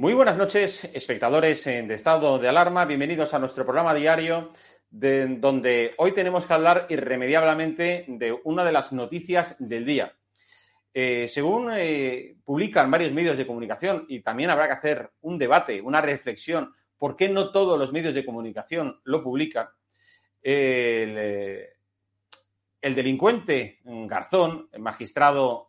Muy buenas noches, espectadores de estado de alarma. Bienvenidos a nuestro programa diario, de, donde hoy tenemos que hablar irremediablemente de una de las noticias del día. Eh, según eh, publican varios medios de comunicación, y también habrá que hacer un debate, una reflexión, ¿por qué no todos los medios de comunicación lo publican? el, eh, el, delincuente Garzón, magistrado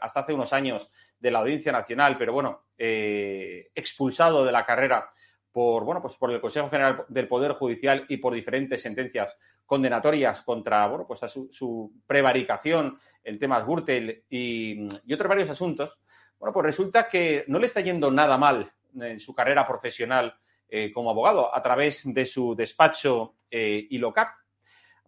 hasta hace unos años de la Audiencia Nacional, pero bueno, eh, expulsado de la carrera por, bueno, pues por el Consejo General del Poder Judicial y por diferentes sentencias condenatorias contra bueno, pues su, prevaricación, el tema Gürtel y, otros varios asuntos, bueno, pues resulta que no le está yendo nada mal en su carrera profesional eh, como abogado a través de su despacho eh, ILOCAP,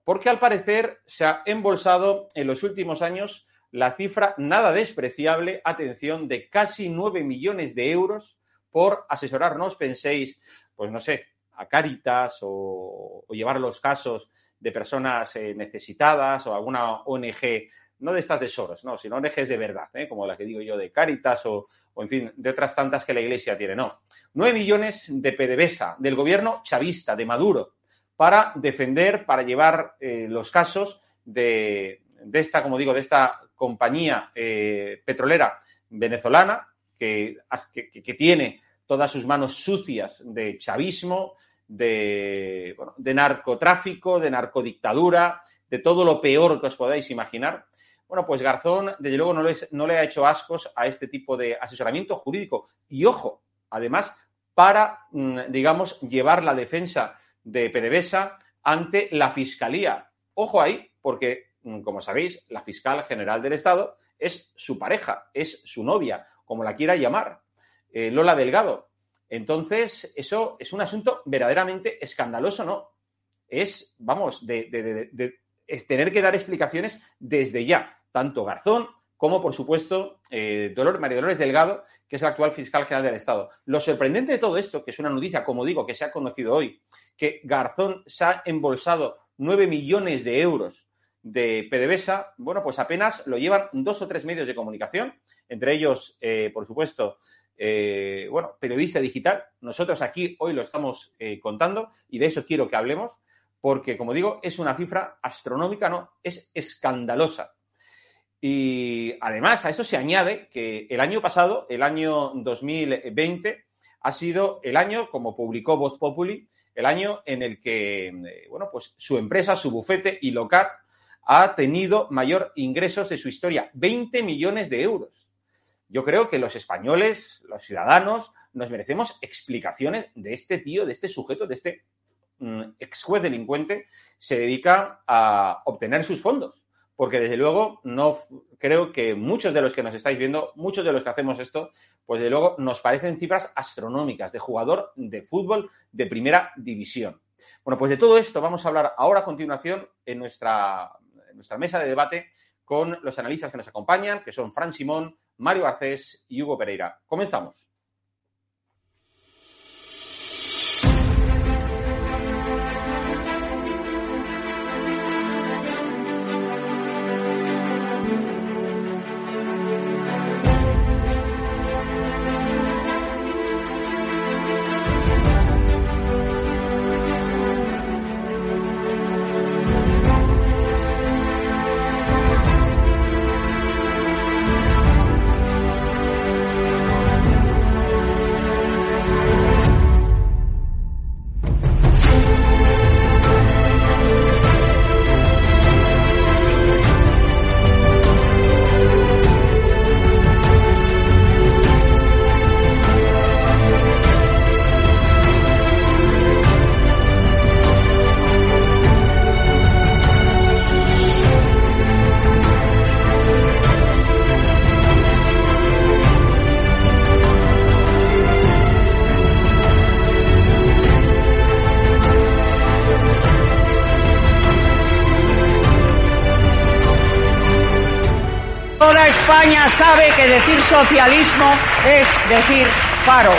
porque al parecer se ha embolsado en los últimos años la cifra nada despreciable, atención, de casi 9 millones de euros por asesorarnos, penséis, pues no sé, a Cáritas o, llevar los casos de personas eh, necesitadas o alguna ONG, no de estas de Soros, no, sino ONGs de verdad, ¿eh? como la que digo yo de Cáritas o, en fin, de otras tantas que la Iglesia tiene, no. 9 millones de PDVSA del gobierno chavista, de Maduro, para defender, para llevar eh, los casos de, de esta, como digo, de esta compañía eh, petrolera venezolana que, tiene todas sus manos sucias de chavismo, de, narcotráfico, de narcodictadura, de todo lo peor que os podáis imaginar. Bueno, pues Garzón, desde luego, no le, no le ha hecho ascos a este tipo de asesoramiento jurídico. Y ojo, además, para, mm, digamos, llevar la defensa de PDVSA ante la Fiscalía. Ojo ahí, porque como sabéis, la fiscal general del Estado es su pareja, es su novia, como la quiera llamar, eh, Lola Delgado. Entonces, eso es un asunto verdaderamente escandaloso, ¿no? Es, vamos, de, tener que dar explicaciones desde ya, tanto Garzón como, por supuesto, eh, María Dolores Delgado, que es la actual fiscal general del Estado. Lo sorprendente de todo esto, que es una noticia, como digo, que se ha conocido hoy, que Garzón se ha embolsado nueve millones de euros de PDVSA, bueno, pues apenas lo llevan dos o tres medios de comunicación, entre ellos, eh, por supuesto, eh, bueno, periodista digital. Nosotros aquí hoy lo estamos eh, contando y de eso quiero que hablemos, porque, como digo, es una cifra astronómica, ¿no? Es escandalosa. Y además a eso se añade que el año pasado, el año 2020, ha sido el año, como publicó Voz Populi, el año en el que, bueno, pues su empresa, su bufete y local ha tenido mayor ingresos de su historia, 20 millones de euros. Yo creo que los españoles, los ciudadanos, nos merecemos explicaciones de este tío, de este sujeto, de este mm, ex juez delincuente, se dedica a obtener sus fondos. Porque desde luego no creo que muchos de los que nos estáis viendo, muchos de los que hacemos esto, pues desde luego nos parecen cifras astronómicas de jugador de fútbol de primera división. Bueno, pues de todo esto vamos a hablar ahora a continuación en nuestra nuestra mesa de debate con los analistas que nos acompañan, que son Fran Simón, Mario Garcés y Hugo Pereira. Comenzamos. Socialismo es decir paro.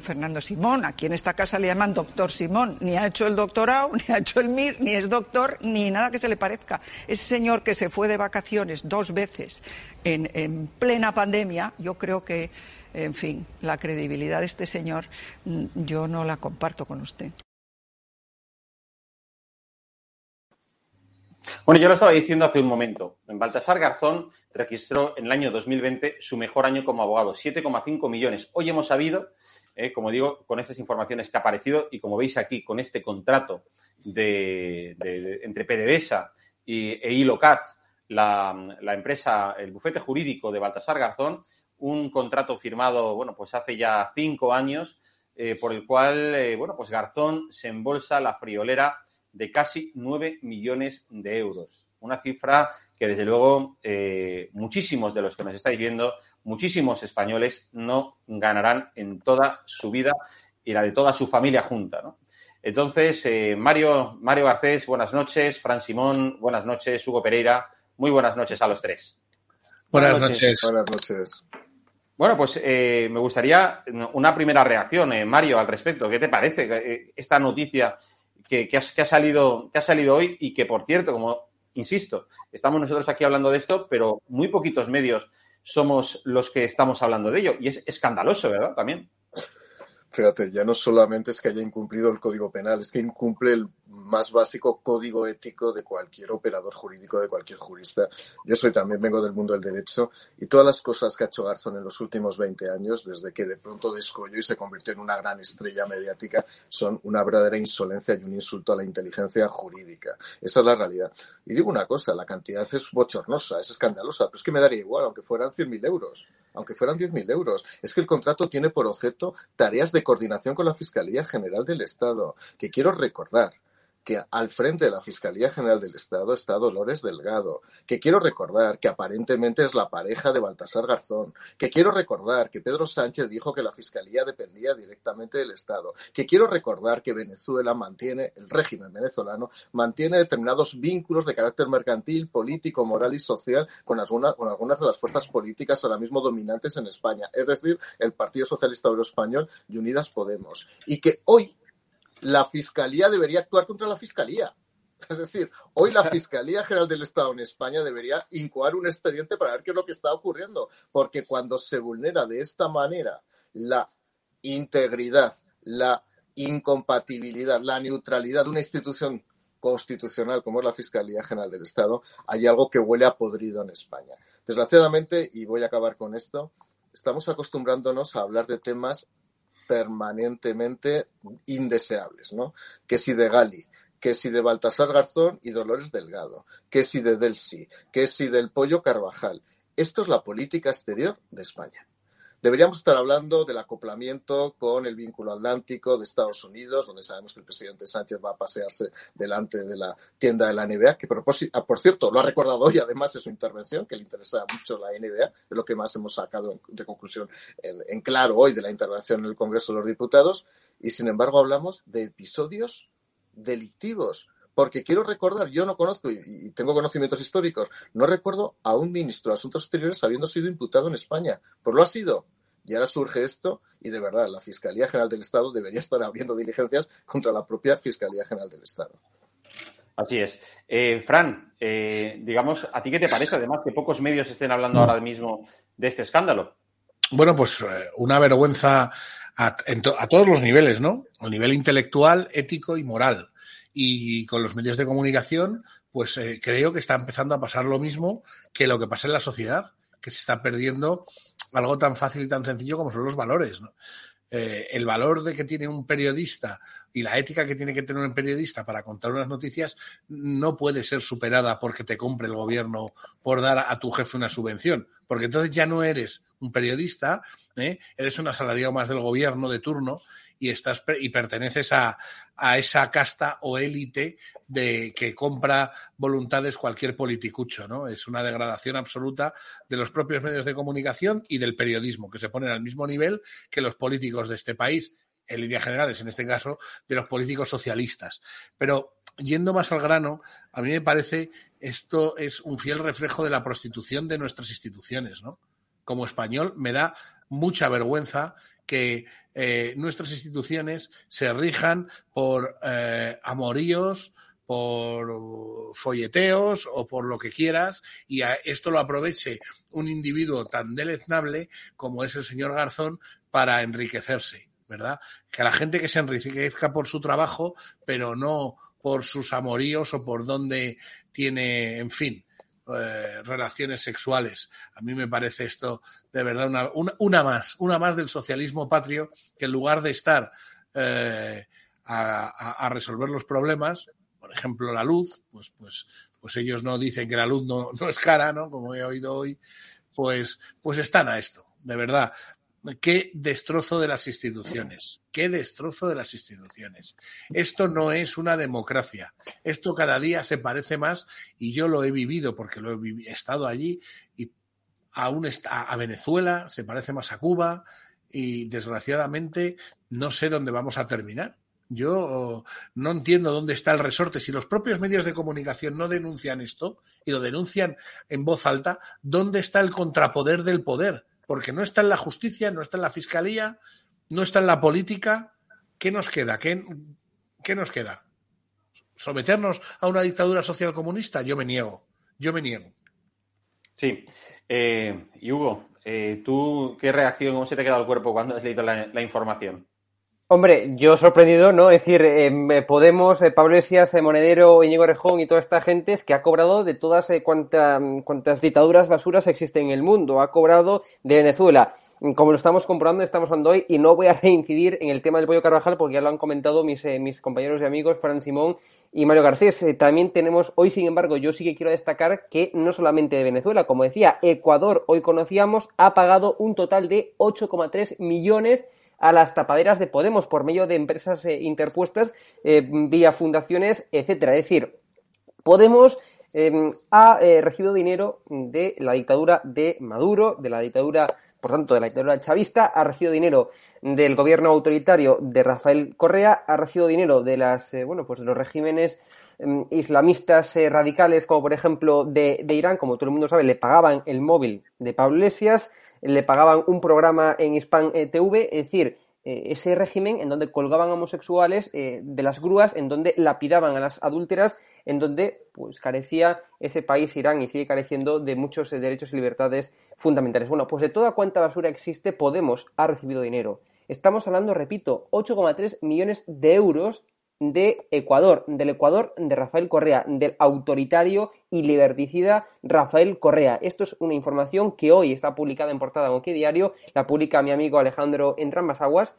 Fernando Simón. Aquí en esta casa le llaman doctor Simón. Ni ha hecho el doctorado, ni ha hecho el MIR, ni es doctor, ni nada que se le parezca. Ese señor que se fue de vacaciones dos veces en, en plena pandemia, yo creo que, en fin, la credibilidad de este señor mm, yo no la comparto con usted. Bueno, yo lo estaba diciendo hace un momento. En Baltasar Garzón registró en el año 2020 su mejor año como abogado, 7,5 millones. Hoy hemos sabido eh, como digo, con estas informaciones que ha aparecido y como veis aquí, con este contrato de, entre PDVSA y, e Ilocat, la, la, empresa, el bufete jurídico de Baltasar Garzón, un contrato firmado, bueno, pues hace ya cinco años, eh, por el cual, eh, bueno, pues Garzón se embolsa la friolera de casi nueve millones de euros. Una cifra que desde luego eh, muchísimos de los que nos estáis viendo, muchísimos españoles no ganarán en toda su vida y la de toda su familia junta. ¿no? Entonces, eh, Mario, Mario Garcés, buenas noches, Fran Simón, buenas noches, Hugo Pereira, muy buenas noches a los tres. Buenas, noches. Buenas noches. Bueno, pues eh, me gustaría una primera reacción, Mario, al respecto. ¿Qué te parece esta noticia que, que, ha salido, que ha salido hoy y que, por cierto, como insisto, estamos nosotros aquí hablando de esto, pero muy poquitos medios somos los que estamos hablando de ello. Y es escandaloso, ¿verdad? También. Fíjate, ya no solamente es que haya incumplido el Código Penal, es que incumple el más básico código ético de cualquier operador jurídico, de cualquier jurista. Yo soy también, vengo del mundo del derecho y todas las cosas que ha hecho Garzón en los últimos 20 años, desde que de pronto descolló y se convirtió en una gran estrella mediática, son una verdadera insolencia y un insulto a la inteligencia jurídica. Esa es la realidad. Y digo una cosa, la cantidad es bochornosa, es escandalosa, pero es que me daría igual, aunque fueran 100.000 euros aunque fueran 10.000 euros. Es que el contrato tiene por objeto tareas de coordinación con la Fiscalía General del Estado, que quiero recordar que al frente de la Fiscalía General del Estado está Dolores Delgado, que quiero recordar que aparentemente es la pareja de Baltasar Garzón, que quiero recordar que Pedro Sánchez dijo que la Fiscalía dependía directamente del Estado, que quiero recordar que Venezuela mantiene, el régimen venezolano, mantiene determinados vínculos de carácter mercantil, político, moral y social con, alguna, con algunas de las fuerzas políticas ahora mismo dominantes en España, es decir, el Partido Socialista Obrero Español y Unidas Podemos. Y que hoy la Fiscalía debería actuar contra la Fiscalía. Es decir, hoy la Fiscalía General del Estado en España debería incoar un expediente para ver qué es lo que está ocurriendo, porque cuando se vulnera de esta manera la integridad, la incompatibilidad, la neutralidad de una institución constitucional como es la Fiscalía General del Estado, hay algo que huele a podrido en España. Desgraciadamente, y voy a acabar con esto, estamos acostumbrándonos a hablar de temas permanentemente indeseables, ¿no? Que si de Gali, que si de Baltasar Garzón y Dolores Delgado, que si de Delsi, que si del Pollo Carvajal. Esto es la política exterior de España. Deberíamos estar hablando del acoplamiento con el vínculo atlántico de Estados Unidos, donde sabemos que el presidente Sánchez va a pasearse delante de la tienda de la NBA, que ah, por, cierto lo ha recordado hoy además en su intervención, que le interesa mucho la NBA, es lo que más hemos sacado de conclusión en, claro hoy de la intervención en el Congreso de los Diputados, y sin embargo hablamos de episodios delictivos porque quiero recordar, yo no conozco y, tengo conocimientos históricos, no recuerdo a un ministro de Asuntos Exteriores habiendo sido imputado en España. Pues lo ha sido. Y ahora surge esto y de verdad la Fiscalía General del Estado debería estar abriendo diligencias contra la propia Fiscalía General del Estado. Así es. Eh, Fran, eh, digamos, ¿a ti qué te parece además que pocos medios estén hablando ahora mismo de este escándalo? Bueno, pues eh, una vergüenza a, a, todos los niveles, ¿no? A nivel intelectual, ético y moral y con los medios de comunicación, pues eh, creo que está empezando a pasar lo mismo que lo que pasa en la sociedad, que se está perdiendo algo tan fácil y tan sencillo como son los valores. Eh, el valor de que tiene un periodista y la ética que tiene que tener un periodista para contar unas noticias no puede ser superada porque te compre el gobierno por dar a, tu jefe una subvención, porque entonces ya no eres un periodista, ¿eh? eres un asalariado más del gobierno de turno y estás y perteneces a, a esa casta o élite de que compra voluntades cualquier politicucho, ¿no? Es una degradación absoluta de los propios medios de comunicación y del periodismo, que se ponen al mismo nivel que los políticos de este país, en líneas generales, en este caso, de los políticos socialistas. Pero yendo más al grano, a mí me parece esto es un fiel reflejo de la prostitución de nuestras instituciones, ¿no? Como español me da mucha vergüenza que eh, nuestras instituciones se rijan por eh, amoríos, por folleteos o por lo que quieras y a esto lo aproveche un individuo tan deleznable como es el señor Garzón para enriquecerse, ¿verdad? Que la gente que se enriquezca por su trabajo, pero no por sus amoríos o por donde tiene, en fin, eh, relaciones sexuales. A mí me parece esto de verdad una, una, una, más, una más del socialismo patrio que en lugar de estar eh, a, a, a, resolver los problemas, por ejemplo la luz, pues, pues, pues ellos no dicen que la luz no, no es cara, ¿no? Como he oído hoy, pues, pues están a esto, de verdad qué destrozo de las instituciones, qué destrozo de las instituciones. Esto no es una democracia. Esto cada día se parece más y yo lo he vivido porque lo he, estado allí y aún está, a Venezuela se parece más a Cuba y desgraciadamente no sé dónde vamos a terminar. Yo no entiendo dónde está el resorte. Si los propios medios de comunicación no denuncian esto y lo denuncian en voz alta, ¿dónde está el contrapoder del poder? Porque no está en la justicia, no está en la fiscalía, no está en la política. ¿Qué nos queda? ¿Qué, qué nos queda? ¿Someternos a una dictadura social comunista? Yo me niego. Yo me niego. Sí. Eh, y Hugo, eh, ¿tú qué reacción, cómo se te ha quedado el cuerpo cuando has leído la, la información? Hombre, yo sorprendido, ¿no? Es decir, eh, Podemos, eh, Pablo Esias, eh, Monedero, Íñigo Rejón y toda esta gente es que ha cobrado de todas eh, cuantas, cuantas dictaduras basuras existen en el mundo. Ha cobrado de Venezuela. Como lo estamos comprobando, estamos hablando hoy, y no voy a reincidir en el tema del pollo Carvajal porque ya lo han comentado mis, eh, mis compañeros y amigos, Fran Simón y Mario Garcés. También tenemos, hoy sin embargo, yo sí que quiero destacar que no solamente de Venezuela, como decía, Ecuador, hoy conocíamos, ha pagado un total de 8,3 millones a las tapaderas de Podemos por medio de empresas eh, interpuestas eh, vía fundaciones, etcétera. Es decir, Podemos eh, ha recibido dinero de la dictadura de Maduro, de la dictadura, por tanto, de la dictadura chavista, ha recibido dinero del gobierno autoritario de Rafael Correa, ha recibido dinero de las, bueno, pues de los regímenes islamistas radicales, como por ejemplo de, de Irán, como todo el mundo sabe, le pagaban el móvil de Pablo Iglesias, le pagaban un programa en Hispan eh, TV, es decir, eh, ese régimen en donde colgaban homosexuales eh, de las grúas, en donde lapidaban a las adúlteras, en donde pues carecía ese país Irán y sigue careciendo de muchos derechos y libertades fundamentales. Bueno, pues de toda cuanta basura existe, Podemos ha recibido dinero. Estamos hablando, repito, 8,3 millones de euros de Ecuador, del Ecuador de Rafael Correa, del autoritario y liberticida Rafael Correa. Esto es una información que hoy está publicada en portada en Diario, la publica mi amigo Alejandro Entrambas Aguas,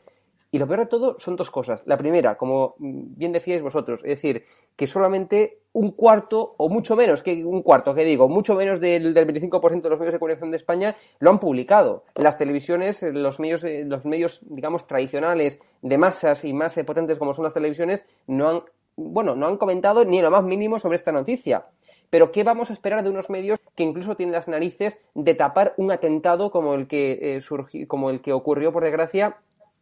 y lo peor de todo son dos cosas. La primera, como bien decíais vosotros, es decir, que solamente un cuarto, o mucho menos que un cuarto, que digo, mucho menos del, del 25% de los medios de comunicación de España lo han publicado. Las televisiones, los medios, los medios, digamos, tradicionales de masas y más potentes como son las televisiones, no han, bueno, no han comentado ni lo más mínimo sobre esta noticia. Pero ¿qué vamos a esperar de unos medios que incluso tienen las narices de tapar un atentado como el que eh, surgió, como el que ocurrió, por desgracia,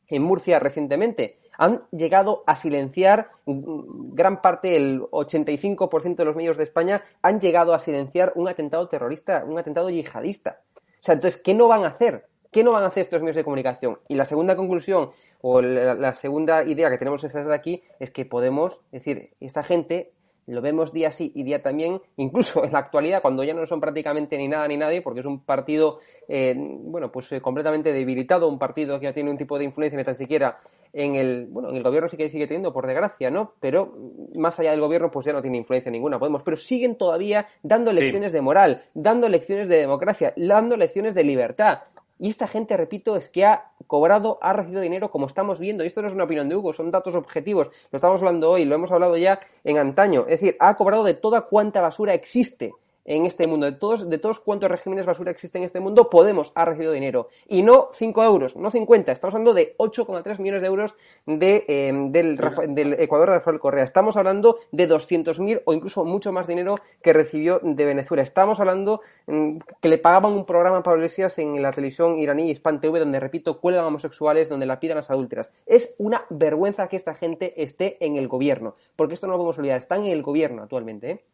en Murcia recientemente. Han llegado a silenciar gran parte, el 85% de los medios de España han llegado a silenciar un atentado terrorista, un atentado yihadista. O sea, entonces, ¿qué no van a hacer? ¿Qué no van a hacer estos medios de comunicación? Y la segunda conclusión, o la, segunda idea que tenemos de aquí, es que podemos, decir, esta gente lo vemos día sí y día también, incluso en la actualidad, cuando ya no son prácticamente ni nada ni nadie, porque es un partido, eh, bueno, pues eh, completamente debilitado, un partido que no tiene un tipo de influencia ni tan siquiera en el, bueno, en el gobierno sí que sigue teniendo, por desgracia, ¿no? Pero más allá del gobierno, pues ya no tiene influencia ninguna, podemos, pero siguen todavía dando lecciones sí. de moral, dando lecciones de democracia, dando lecciones de libertad. Y esta gente, repito, es que ha cobrado, ha recibido dinero como estamos viendo. Y esto no es una opinión de Hugo, son datos objetivos. Lo estamos hablando hoy, lo hemos hablado ya en antaño. Es decir, ha cobrado de toda cuanta basura existe en este mundo, de todos, de todos cuantos regímenes basura existen en este mundo, Podemos ha recibido dinero. Y no 5 euros, no 50, estamos hablando de 8,3 millones de euros de, eh, del, del, Ecuador de Rafael Correa. Estamos hablando de 200.000 o incluso mucho más dinero que recibió de Venezuela. Estamos hablando mm, que le pagaban un programa a Pablo Iglesias en la televisión iraní Hispan TV, donde, repito, cuelgan homosexuales, donde la pidan las adúlteras. Es una vergüenza que esta gente esté en el gobierno, porque esto no lo podemos olvidar, están en el gobierno actualmente, ¿eh?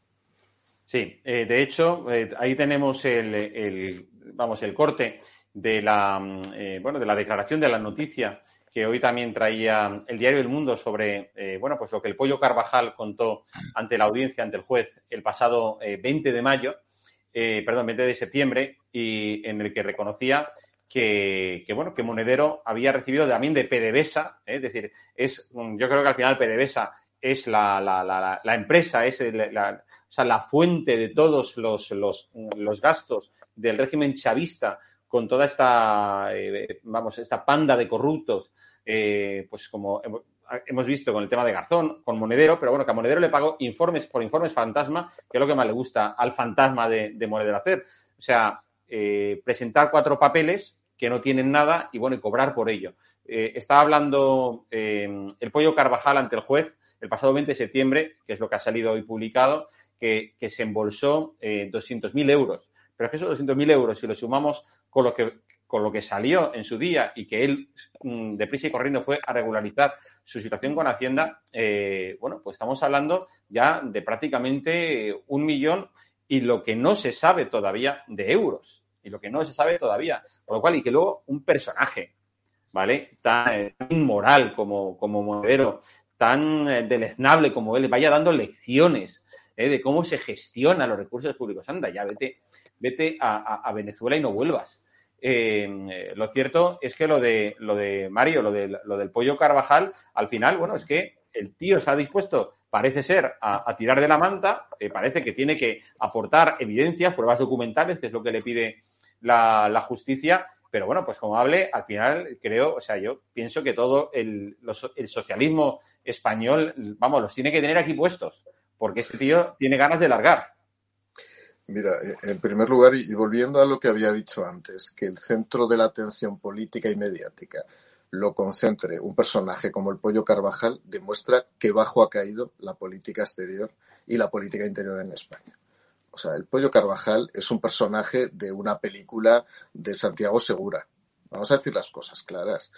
Sí, eh, de hecho, eh, ahí tenemos el, el, vamos, el corte de la, mm, bueno, de la declaración de la noticia que hoy también traía el diario El Mundo sobre, bueno, pues lo que el Pollo Carvajal contó ante la audiencia, ante el juez, el pasado 20 de mayo, perdón, 20 de septiembre, y en el que reconocía que, bueno, que Monedero había recibido también de PDVSA, ¿eh? es decir, es, yo creo que al final PDVSA es la, la, la, la empresa, es la, o sea, la fuente de todos los, los, los, gastos del régimen chavista con toda esta, eh, vamos, esta panda de corruptos, eh, pues como hemos visto con el tema de Garzón, con Monedero, pero bueno, que a Monedero le pagó informes por informes fantasma, que es lo que más le gusta al fantasma de, de Monedero hacer. O sea, presentar cuatro papeles que no tienen nada y bueno, y cobrar por ello. Eh, estaba hablando eh, el Pollo Carvajal ante el juez el pasado 20 de septiembre, que es lo que ha salido hoy publicado, que, se embolsó eh, 200.000 euros. Pero es que esos 200.000 euros, si lo sumamos con lo que con lo que salió en su día y que él mm, deprisa y corriendo fue a regularizar su situación con Hacienda, eh, bueno, pues estamos hablando ya de prácticamente un millón y lo que no se sabe todavía de euros y lo que no se sabe todavía. Por lo cual, y que luego un personaje, ¿vale? Tan, inmoral como, como Modero, tan eh, deleznable como él, vaya dando lecciones ¿eh? de cómo se gestionan los recursos públicos. Anda, ya vete, vete a, Venezuela y no vuelvas. Eh, lo cierto es que lo de, lo de Mario, lo, de, lo del pollo Carvajal, al final, bueno, es que el tío se ha dispuesto, parece ser, a, tirar de la manta, parece que tiene que aportar evidencias, pruebas documentales, que es lo que le pide la, justicia, pero bueno, pues como hable, al final creo, o sea, yo pienso que todo el, el, socialismo español, vamos, los tiene que tener aquí puestos, porque este tío tiene ganas de largar. Mira, en primer lugar, y volviendo a lo que había dicho antes, que el centro de la atención política y mediática lo concentre un personaje como el Pollo Carvajal, demuestra que bajo ha caído la política exterior y la política interior en España. O sea, el Pollo Carvajal es un personaje de una película de Santiago Segura. Vamos a decir las cosas claras.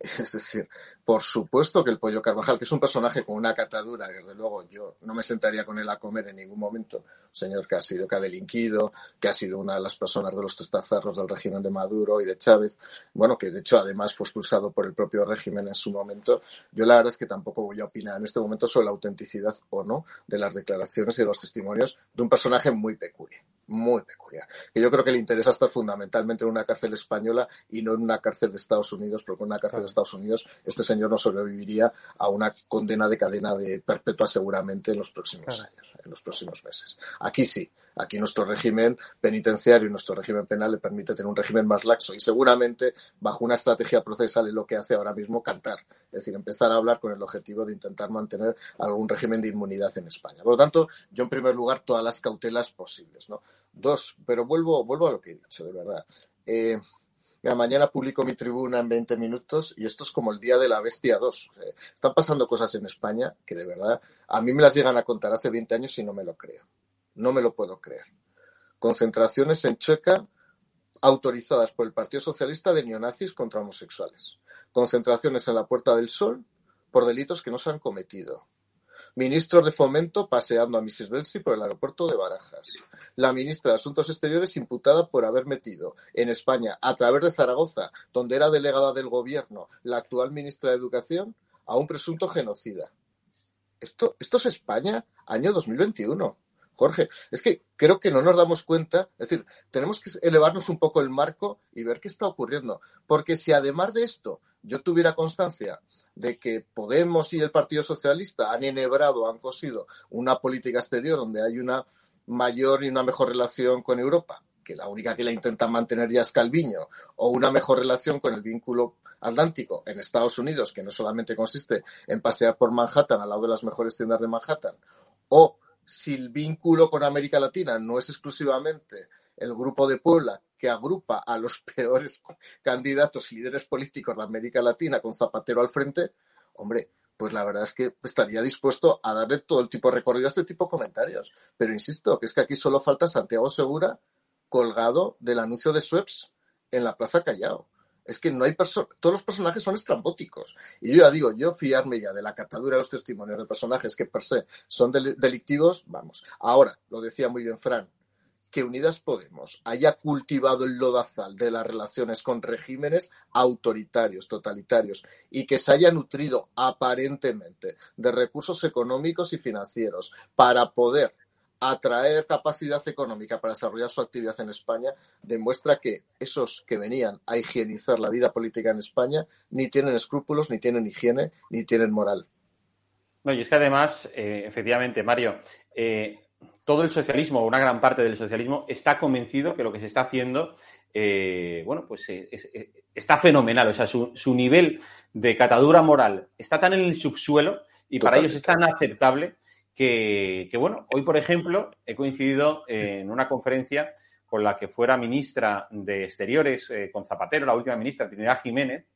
Es decir, por supuesto que el Pollo Carvajal, que es un personaje con una catadura, desde luego yo no me sentaría con él a comer en ningún momento, señor que ha sido, que ha delinquido, que ha sido una de las personas de los testaferros del régimen de Maduro y de Chávez, bueno, que de hecho además fue expulsado por el propio régimen en su momento. Yo la verdad es que tampoco voy a opinar en este momento sobre la autenticidad o no de las declaraciones y de los testimonios de un personaje muy peculiar muy peculiar. Que yo creo que le interesa estar fundamentalmente en una cárcel española y no en una cárcel de Estados Unidos, porque una cárcel Estados Unidos este señor no sobreviviría a una condena de cadena de perpetua seguramente en los próximos años, en los próximos meses. Aquí sí, aquí nuestro régimen penitenciario y nuestro régimen penal le permite tener un régimen más laxo y seguramente bajo una estrategia procesal es lo que hace ahora mismo cantar, es decir, empezar a hablar con el objetivo de intentar mantener algún régimen de inmunidad en España. Por lo tanto, yo en primer lugar todas las cautelas posibles, ¿no? Dos, pero vuelvo, vuelvo a lo que he dicho, de verdad. Eh, mañana publico mi tribuna en 20 minutos y esto es como el día de la bestia 2. están pasando cosas en España que de verdad a mí me las llegan a contar hace 20 años y no me lo creo. No me lo puedo creer. Concentraciones en Chueca autorizadas por el Partido Socialista de neonazis contra homosexuales. Concentraciones en la Puerta del Sol por delitos que no se han cometido. Ministro de Fomento paseando a Mrs. Belsi por el aeropuerto de Barajas. La ministra de Asuntos Exteriores imputada por haber metido en España, a través de Zaragoza, donde era delegada del gobierno, la actual ministra de Educación, a un presunto genocida. Esto, esto es España, año 2021. Jorge, es que creo que no nos damos cuenta, es decir, tenemos que elevarnos un poco el marco y ver qué está ocurriendo. Porque si además de esto yo tuviera constancia de que Podemos y el Partido Socialista han enhebrado, han cosido una política exterior donde hay una mayor y una mejor relación con Europa, que la única que la intenta mantener ya es Calviño, o una mejor relación con el vínculo atlántico en Estados Unidos, que no solamente consiste en pasear por Manhattan al lado de las mejores tiendas de Manhattan, o si el vínculo con América Latina no es exclusivamente el grupo de Puebla que agrupa a los peores candidatos y líderes políticos de América Latina con Zapatero al frente, hombre, pues la verdad es que estaría dispuesto a darle todo el tipo de recorrido a este tipo de comentarios. Pero insisto, que es que aquí solo falta Santiago Segura colgado del anuncio de Sweps en la Plaza Callao. Es que no hay todos los personajes son estrambóticos. Y yo ya digo, yo fiarme ya de la catadura de los testimonios de personajes que per se son delictivos, vamos. Ahora, lo decía muy bien Fran, que Unidas Podemos haya cultivado el lodazal de las relaciones con regímenes autoritarios, totalitarios, y que se haya nutrido aparentemente de recursos económicos y financieros para poder atraer capacidad económica para desarrollar su actividad en España, demuestra que esos que venían a higienizar la vida política en España ni tienen escrúpulos, ni tienen higiene, ni tienen moral. No, y es que además, eh, efectivamente, Mario, eh, todo el socialismo, una gran parte del socialismo, está convencido que lo que se está haciendo, eh, bueno, pues está fenomenal. O sea, su, nivel de catadura moral está tan en el subsuelo y para ellos es tan aceptable que, bueno, hoy, por ejemplo, he coincidido en una conferencia con la que fuera ministra de Exteriores, con Zapatero, la última ministra, Trinidad Jiménez,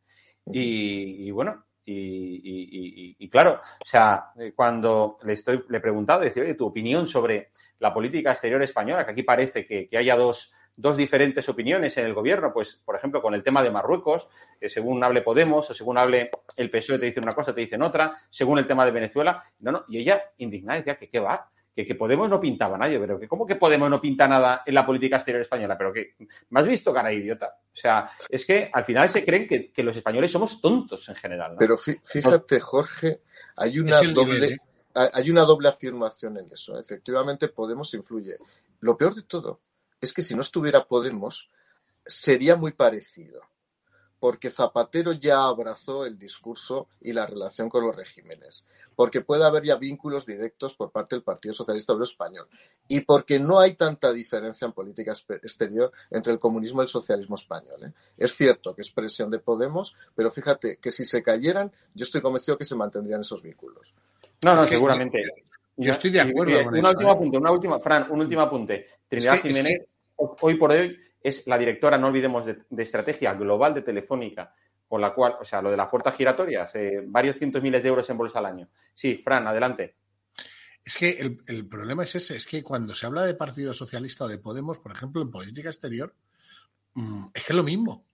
y bueno, y, claro, o sea, eh, cuando le, estoy, le he preguntado, decir, oye, tu opinión sobre la política exterior española, que aquí parece que, haya dos, dos, diferentes opiniones en el gobierno, pues, por ejemplo, con el tema de Marruecos, que según hable Podemos o según hable el PSOE te dicen una cosa, te dicen otra, según el tema de Venezuela, no, no, y ella indignada decía que qué va, que, Podemos no pintaba a nadie, pero que ¿cómo que Podemos no pinta nada en la política exterior española? Pero que, ¿me has visto, cara idiota? O sea, es que al final se creen que, los españoles somos tontos en general. ¿no? Pero fíjate, Jorge, hay una doble... ¿eh? Hay una doble afirmación en eso. Efectivamente, Podemos influye. Lo peor de todo es que si no estuviera Podemos, sería muy parecido porque Zapatero ya abrazó el discurso y la relación con los regímenes, porque puede haber ya vínculos directos por parte del Partido Socialista Obrero Español y porque no hay tanta diferencia en política exterior entre el comunismo y el socialismo español. ¿eh? Es cierto que es presión de Podemos, pero fíjate que si se cayeran, yo estoy convencido que se mantendrían esos vínculos. No, no, seguramente. Yo, estoy de acuerdo con Un último ¿eh? apunte, una última, Fran, un último apunte. Trinidad Jiménez, hoy por hoy es la directora, no olvidemos, de, estrategia global de Telefónica, con la cual, o sea, lo de las puertas giratorias, varios cientos miles de euros en bolsa al año. Sí, Fran, adelante. Es que el, problema es ese, es que cuando se habla de Partido Socialista o de Podemos, por ejemplo, en política exterior, mm, es que es lo mismo.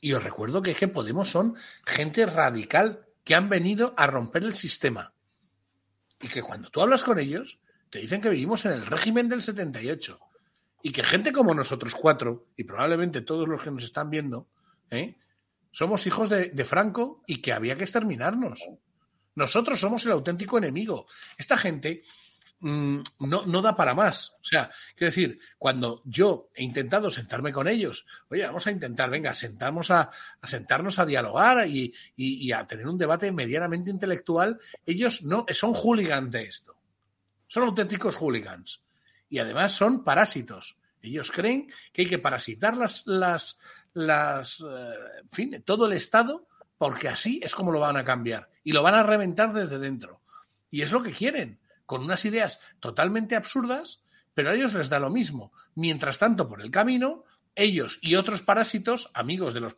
Y os recuerdo que es que Podemos son gente radical que han venido a romper el sistema. Y que cuando tú hablas con ellos, te dicen que vivimos en el régimen del 78 y que gente como nosotros cuatro, y probablemente todos los que nos están viendo, ¿eh? somos hijos de, Franco y que había que exterminarnos. Nosotros somos el auténtico enemigo. Esta gente mm, no, no, da para más. O sea, quiero decir, cuando yo he intentado sentarme con ellos, oye, vamos a intentar, venga, sentamos a, sentarnos a dialogar y, y, a tener un debate medianamente intelectual, ellos no son hooligans de esto. Son auténticos hooligans y además son parásitos. Ellos creen que hay que parasitar las, las, las, eh, en fin, todo el Estado, porque así es como lo van a cambiar y lo van a reventar desde dentro. Y es lo que quieren, con unas ideas totalmente absurdas, pero a ellos les da lo mismo. Mientras tanto, por el camino, ellos y otros parásitos, amigos de los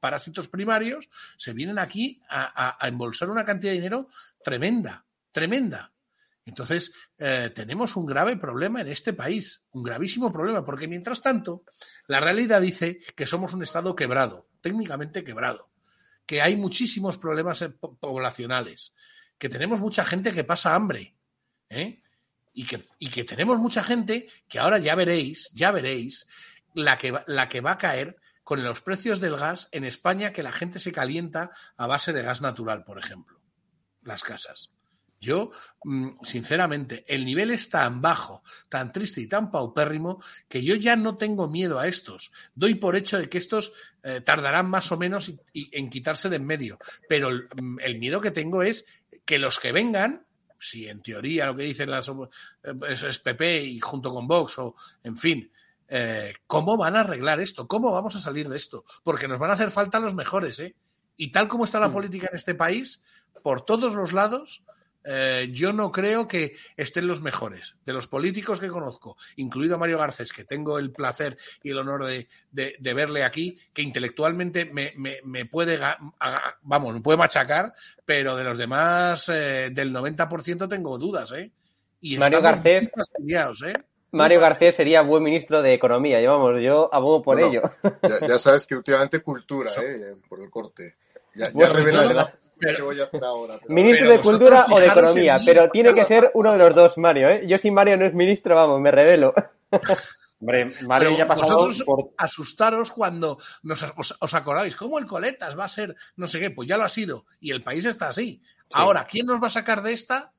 parásitos primarios, se vienen aquí a, a embolsar una cantidad de dinero tremenda, tremenda. Entonces, eh, tenemos un grave problema en este país, un gravísimo problema, porque mientras tanto, la realidad dice que somos un Estado quebrado, técnicamente quebrado, que hay muchísimos problemas poblacionales, que tenemos mucha gente que pasa hambre, ¿eh? y, que, y que tenemos mucha gente que ahora ya veréis, ya veréis, la que, la que va a caer con los precios del gas en España, que la gente se calienta a base de gas natural, por ejemplo, las casas. Yo, mm, sinceramente, el nivel es tan bajo, tan triste y tan paupérrimo que yo ya no tengo miedo a estos. Doy por hecho de que estos eh, tardarán más o menos en quitarse de en medio. Pero mm, el, miedo que tengo es que los que vengan, si en teoría lo que dicen las eh, es, PP y junto con Vox o en fin, eh, ¿cómo van a arreglar esto? ¿Cómo vamos a salir de esto? Porque nos van a hacer falta los mejores, ¿eh? Y tal como está la mm. política en este país, por todos los lados, eh, yo no creo que estén los mejores. De los políticos que conozco, incluido a Mario Garcés, que tengo el placer y el honor de, verle aquí, que intelectualmente me, puede, vamos, me puede machacar, pero de los demás, eh, del 90% tengo dudas, ¿eh? Y Mario Garcés. ¿eh? Mario Garcés sería buen ministro de Economía, yo, yo abogo por ello. Ya, sabes que últimamente cultura, ¿eh? Por el corte. Ya, qué voy a hacer ahora. Ministro de Cultura o de Economía, pero tiene que ser uno de los dos, Mario. ¿eh? Yo sin Mario no es ministro, vamos, me revelo. Hombre, Mario ya ha pasado por... asustaros cuando nos, os, acordáis, ¿cómo el Coletas va a ser no sé qué? Pues ya lo ha sido y el país está así. Ahora, ¿quién nos va a sacar de esta?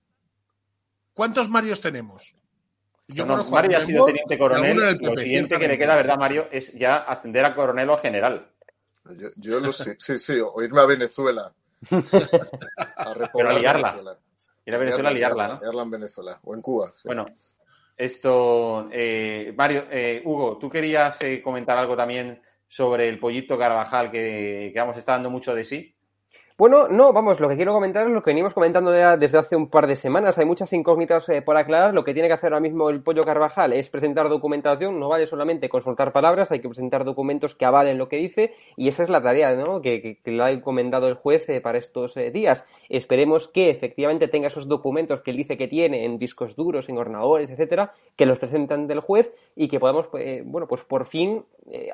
¿Cuántos Marios tenemos? Yo Mario ha sido teniente coronel. Lo siguiente que le queda, ¿verdad, Mario? Es ya ascender a coronel o general. Yo, lo sé, sí, sí, o irme a Venezuela. A Pero a liarla. Ir a Venezuela a liarla, ¿no? Liarla en Venezuela o en Cuba. Bueno, esto, eh, Mario, eh, Hugo, tú querías eh, comentar algo también sobre el pollito Carvajal que, que vamos, está dando mucho de sí. Bueno, no, vamos, lo que quiero comentar es lo que venimos comentando desde hace un par de semanas. Hay muchas incógnitas eh, por aclarar. Lo que tiene que hacer ahora mismo el Pollo Carvajal es presentar documentación. No vale solamente consultar palabras, hay que presentar documentos que avalen lo que dice. Y esa es la tarea ¿no? que, le ha encomendado el juez eh, para estos eh, días. Esperemos que efectivamente tenga esos documentos que él dice que tiene en discos duros, en ordenadores, etcétera, que los presentan del juez y que podamos, bueno, pues por fin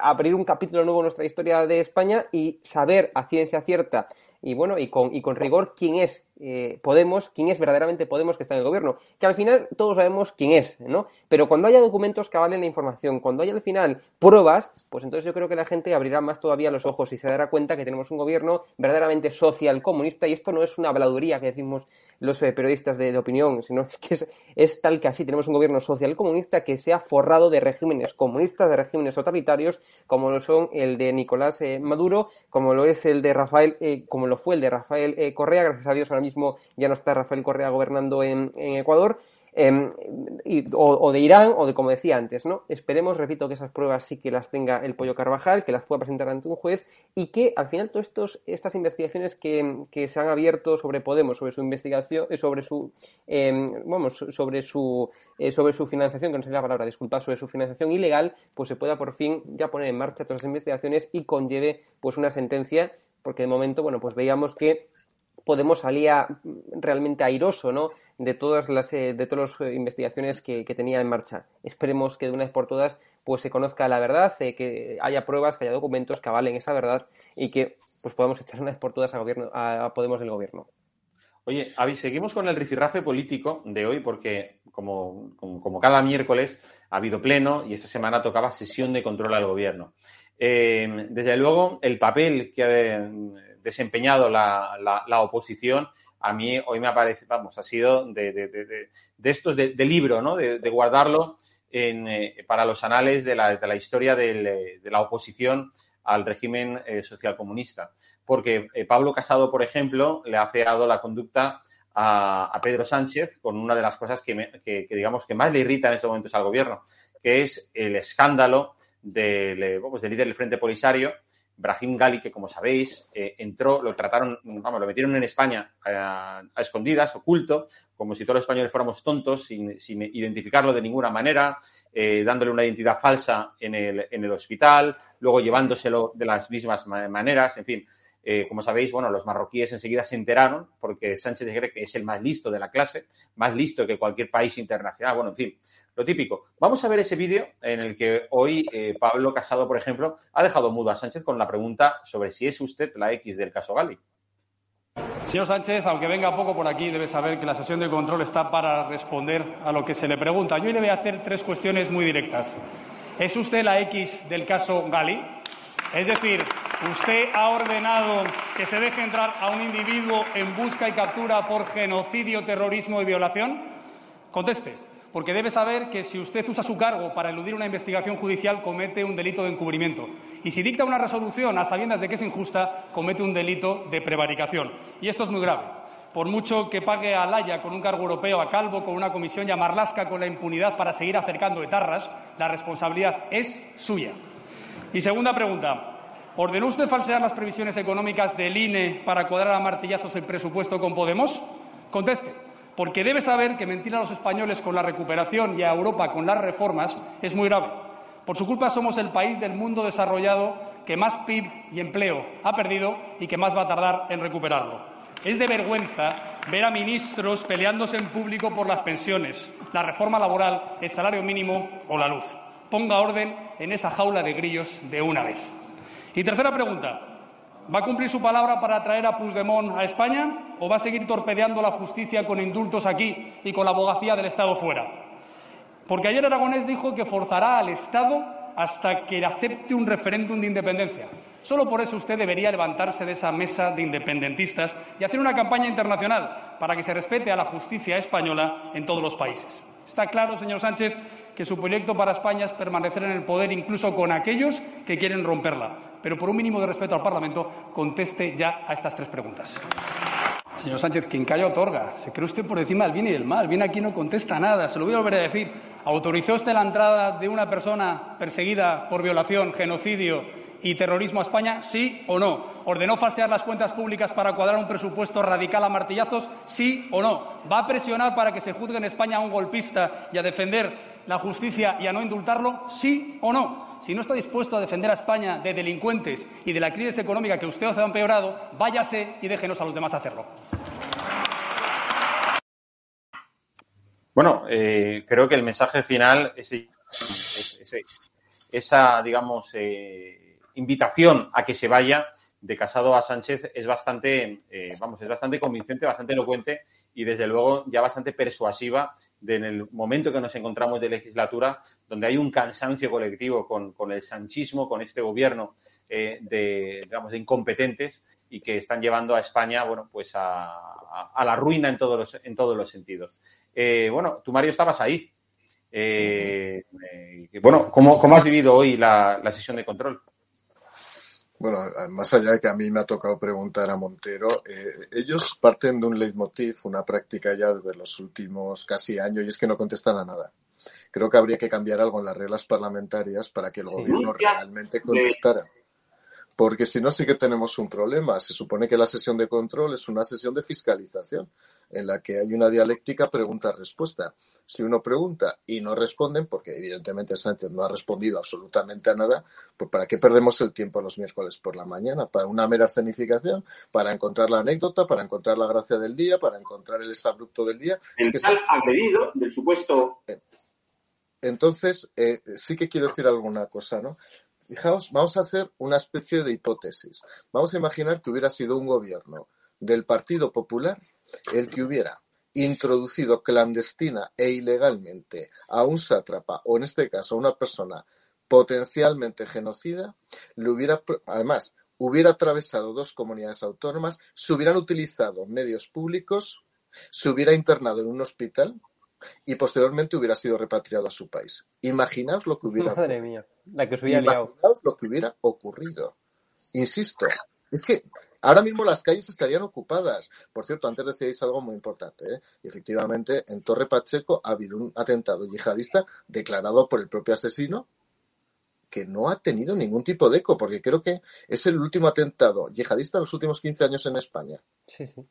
abrir un capítulo nuevo en nuestra historia de España y saber a ciencia cierta y bueno, y con, y con rigor quién es eh, Podemos, quién es verdaderamente Podemos que está en el gobierno. Que al final todos sabemos quién es, ¿no? Pero cuando haya documentos que avalen la información, cuando haya al final pruebas, pues entonces yo creo que la gente abrirá más todavía los ojos y se dará cuenta que tenemos un gobierno verdaderamente social comunista y esto no es una habladuría que decimos los eh, periodistas de, opinión, sino es que es, tal que así tenemos un gobierno social comunista que se ha forrado de regímenes comunistas, de regímenes totalitarios, como lo son el de Nicolás eh, Maduro, como lo es el de Rafael, como lo fue el de Rafael Correa, gracias a Dios ahora mismo ya no está Rafael Correa gobernando en, Ecuador, em, o, de Irán o de como decía antes, ¿no? Esperemos, repito, que esas pruebas sí que las tenga el Pollo Carvajal, que las pueda presentar ante un juez y que al final todas estas investigaciones que, se han abierto sobre Podemos, sobre su investigación, eh, sobre su, em, vamos, sobre su, eh, sobre su financiación, que no sé la palabra, disculpa, sobre su financiación ilegal, pues se pueda por fin ya poner en marcha todas las investigaciones y conlleve pues una sentencia, porque de momento, bueno, pues veíamos que Podemos salía realmente airoso ¿no? de todas las eh, de todas las investigaciones que, tenía en marcha. Esperemos que de una vez por todas pues se conozca la verdad, eh, que haya pruebas, que haya documentos que avalen esa verdad y que pues podamos echar una vez por todas a, gobierno, a, Podemos del gobierno. Oye, Avi, seguimos con el rifirrafe político de hoy porque, como, como, cada miércoles, ha habido pleno y esta semana tocaba sesión de control al gobierno. Eh, desde luego, el papel que ha desempeñado la, la, oposición, a mí hoy me parece, vamos, ha sido de, de, de, de estos de, libro, ¿no? De, guardarlo en, eh, para los anales de la, la historia de la oposición al régimen eh, socialcomunista. Porque eh, Pablo Casado, por ejemplo, le ha feado la conducta a, Pedro Sánchez con una de las cosas que, que, digamos, que más le irrita en estos momentos al gobierno, que es el escándalo del, pues, del líder del Frente Polisario, Brahim Gali, que como sabéis, eh, entró, lo trataron, vamos, lo metieron en España eh, a, escondidas, oculto, como si todos los españoles fuéramos tontos, sin, identificarlo de ninguna manera, eh, dándole una identidad falsa en el, en el hospital, luego llevándoselo de las mismas maneras, en fin. Como sabéis, bueno, los marroquíes enseguida se enteraron porque Sánchez es el más listo de la clase, más listo que cualquier país internacional. Bueno, en fin, lo típico. Vamos a ver ese vídeo en el que hoy eh, Pablo Casado, por ejemplo, ha dejado mudo a Sánchez con la pregunta sobre si es usted la X del caso Gali. Señor Sánchez, aunque venga poco por aquí, debe saber que la sesión de control está para responder a lo que se le pregunta. Yo le voy a hacer tres cuestiones muy directas. ¿Es usted la X del caso Gali? Es decir, ¿usted ha ordenado que se deje entrar a un individuo en busca y captura por genocidio, terrorismo y violación? Conteste porque debe saber que si usted usa su cargo para eludir una investigación judicial, comete un delito de encubrimiento. Y si dicta una resolución a sabiendas de que es injusta, comete un delito de prevaricación. Y esto es muy grave. Por mucho que pague a Laya con un cargo europeo, a Calvo con una comisión y a Marlasca con la impunidad para seguir acercando etarras, la responsabilidad es suya. Y segunda pregunta. ¿Ordenó usted falsear las previsiones económicas del INE para cuadrar a martillazos el presupuesto con Podemos? Conteste porque debe saber que mentir a los españoles con la recuperación y a Europa con las reformas es muy grave. Por su culpa somos el país del mundo desarrollado que más PIB y empleo ha perdido y que más va a tardar en recuperarlo. Es de vergüenza ver a ministros peleándose en público por las pensiones, la reforma laboral, el salario mínimo o la luz. Ponga orden en esa jaula de grillos de una vez. Y tercera pregunta. ¿Va a cumplir su palabra para traer a Puigdemont a España o va a seguir torpedeando la justicia con indultos aquí y con la abogacía del Estado fuera? Porque ayer Aragonés dijo que forzará al Estado hasta que acepte un referéndum de independencia. Solo por eso usted debería levantarse de esa mesa de independentistas y hacer una campaña internacional para que se respete a la justicia española en todos los países. Está claro, señor Sánchez, que su proyecto para España es permanecer en el poder incluso con aquellos que quieren romperla. Pero por un mínimo de respeto al Parlamento, conteste ya a estas tres preguntas. Señor Sánchez, quien calla otorga. Se cree usted por encima del bien y del mal. Viene aquí y no contesta nada. Se lo voy a volver a decir. ¿Autorizó usted la entrada de una persona perseguida por violación, genocidio y terrorismo a España? ¿Sí o no? ¿Ordenó falsear las cuentas públicas para cuadrar un presupuesto radical a martillazos? ¿Sí o no? ¿Va a presionar para que se juzgue en España a un golpista y a defender la justicia y a no indultarlo? ¿Sí o no? Si no está dispuesto a defender a España de delincuentes y de la crisis económica que usted ha empeorado, váyase y déjenos a los demás hacerlo. Bueno, eh, creo que el mensaje final es, esa, digamos, eh, invitación a que se vaya de Casado a Sánchez es bastante, eh, vamos, es bastante convincente, bastante elocuente y desde luego ya bastante persuasiva de en el momento que nos encontramos de legislatura, donde hay un cansancio colectivo con, con el sanchismo, con este gobierno eh, de, digamos, de incompetentes y que están llevando a España, bueno, pues a, a, la ruina en todos los, en todos los sentidos. Eh, bueno, tú, Mario, estabas ahí. Eh, eh, bueno, ¿cómo, ¿cómo, has vivido hoy la, la sesión de control? Bueno, más allá de que a mí me ha tocado preguntar a Montero, eh, ellos parten de un leitmotiv, una práctica ya de los últimos casi años, y es que no contestan a nada. Creo que habría que cambiar algo en las reglas parlamentarias para que el gobierno realmente contestara. Porque si no, sí que tenemos un problema. Se supone que la sesión de control es una sesión de fiscalización, en la que hay una dialéctica pregunta-respuesta si uno pregunta y no responden, porque evidentemente Sánchez no ha respondido absolutamente a nada, pues ¿para qué perdemos el tiempo los miércoles por la mañana? ¿Para una mera escenificación? ¿Para encontrar la anécdota? ¿Para encontrar la gracia del día? ¿Para encontrar el exabrupto del día? El es tal agredido del supuesto... Eh, entonces, eh, sí que quiero decir alguna cosa, ¿no? Fijaos, vamos a hacer una especie de hipótesis. Vamos a imaginar que hubiera sido un gobierno del Partido Popular el que hubiera introducido clandestina e ilegalmente a un sátrapa o en este caso a una persona potencialmente genocida, le hubiera, además, hubiera atravesado dos comunidades autónomas, se hubieran utilizado medios públicos, se hubiera internado en un hospital y posteriormente hubiera sido repatriado a su país. Imaginaos lo que hubiera Madre mía, la que hubiera Imaginaos lo que hubiera ocurrido. Insisto, es que Ahora mismo las calles estarían ocupadas. Por cierto, antes decíais algo muy importante. ¿eh? Y efectivamente, en Torre Pacheco ha habido un atentado yihadista declarado por el propio asesino que no ha tenido ningún tipo de eco, porque creo que es el último atentado yihadista en los últimos 15 años en España. Sí, sí.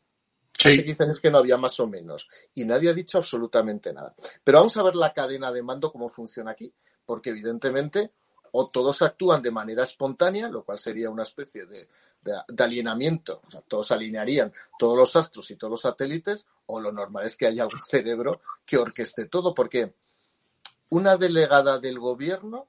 Hace 15 años que no había más o menos. Y nadie ha dicho absolutamente nada. Pero vamos a ver la cadena de mando, cómo funciona aquí. Porque evidentemente o todos actúan de manera espontánea, lo cual sería una especie de, de, alineamiento, o sea, todos alinearían todos los astros y todos los satélites, o lo normal es que haya un cerebro que orqueste todo, porque una delegada del gobierno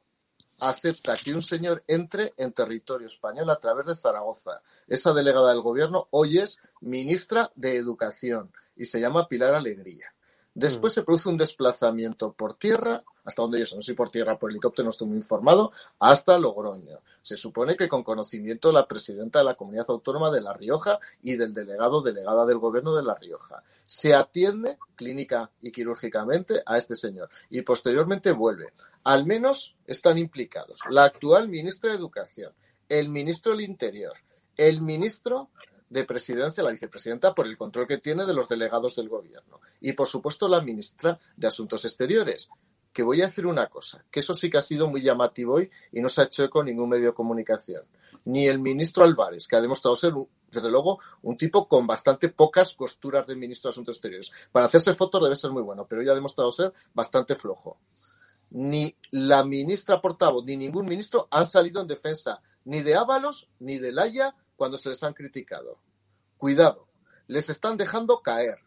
acepta que un señor entre en territorio español a través de Zaragoza. Esa delegada del gobierno hoy es ministra de Educación y se llama Pilar Alegría. Después se produce un desplazamiento por tierra, hasta donde yo sé, no sé por tierra, por helicóptero, no estoy muy informado, hasta Logroño. Se supone que con conocimiento de la presidenta de la comunidad autónoma de La Rioja y del delegado delegada del gobierno de La Rioja. Se atiende clínica y quirúrgicamente a este señor y posteriormente vuelve. Al menos están implicados la actual ministra de Educación, el ministro del Interior, el ministro de presidencia, la vicepresidenta, por el control que tiene de los delegados del gobierno. Y, por supuesto, la ministra de Asuntos Exteriores. Que voy a decir una cosa, que eso sí que ha sido muy llamativo hoy y no se ha hecho eco ningún medio de comunicación. Ni el ministro Álvarez, que ha demostrado ser, desde luego, un tipo con bastante pocas costuras de ministro de Asuntos Exteriores. Para hacerse fotos debe ser muy bueno, pero hoy ha demostrado ser bastante flojo. Ni la ministra portavoz ni ningún ministro han salido en defensa ni de Ábalos ni de Laya cuando se les han criticado. Cuidado, les están dejando caer.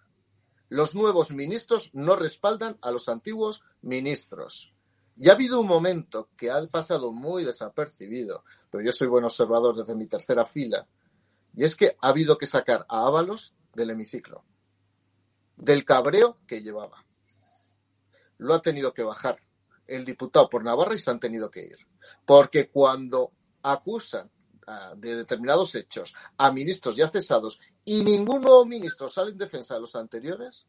Los nuevos ministros no respaldan a los antiguos ministros. Y ha habido un momento que ha pasado muy desapercibido, pero yo soy buen observador desde mi tercera fila, Y es que ha habido que sacar a Ábalos del hemiciclo, del cabreo que llevaba. Lo ha tenido que bajar el diputado por Navarra y se han tenido que ir. Porque cuando acusan de determinados hechos a ministros ya cesados y ningún nuevo ministro sale en defensa de los anteriores,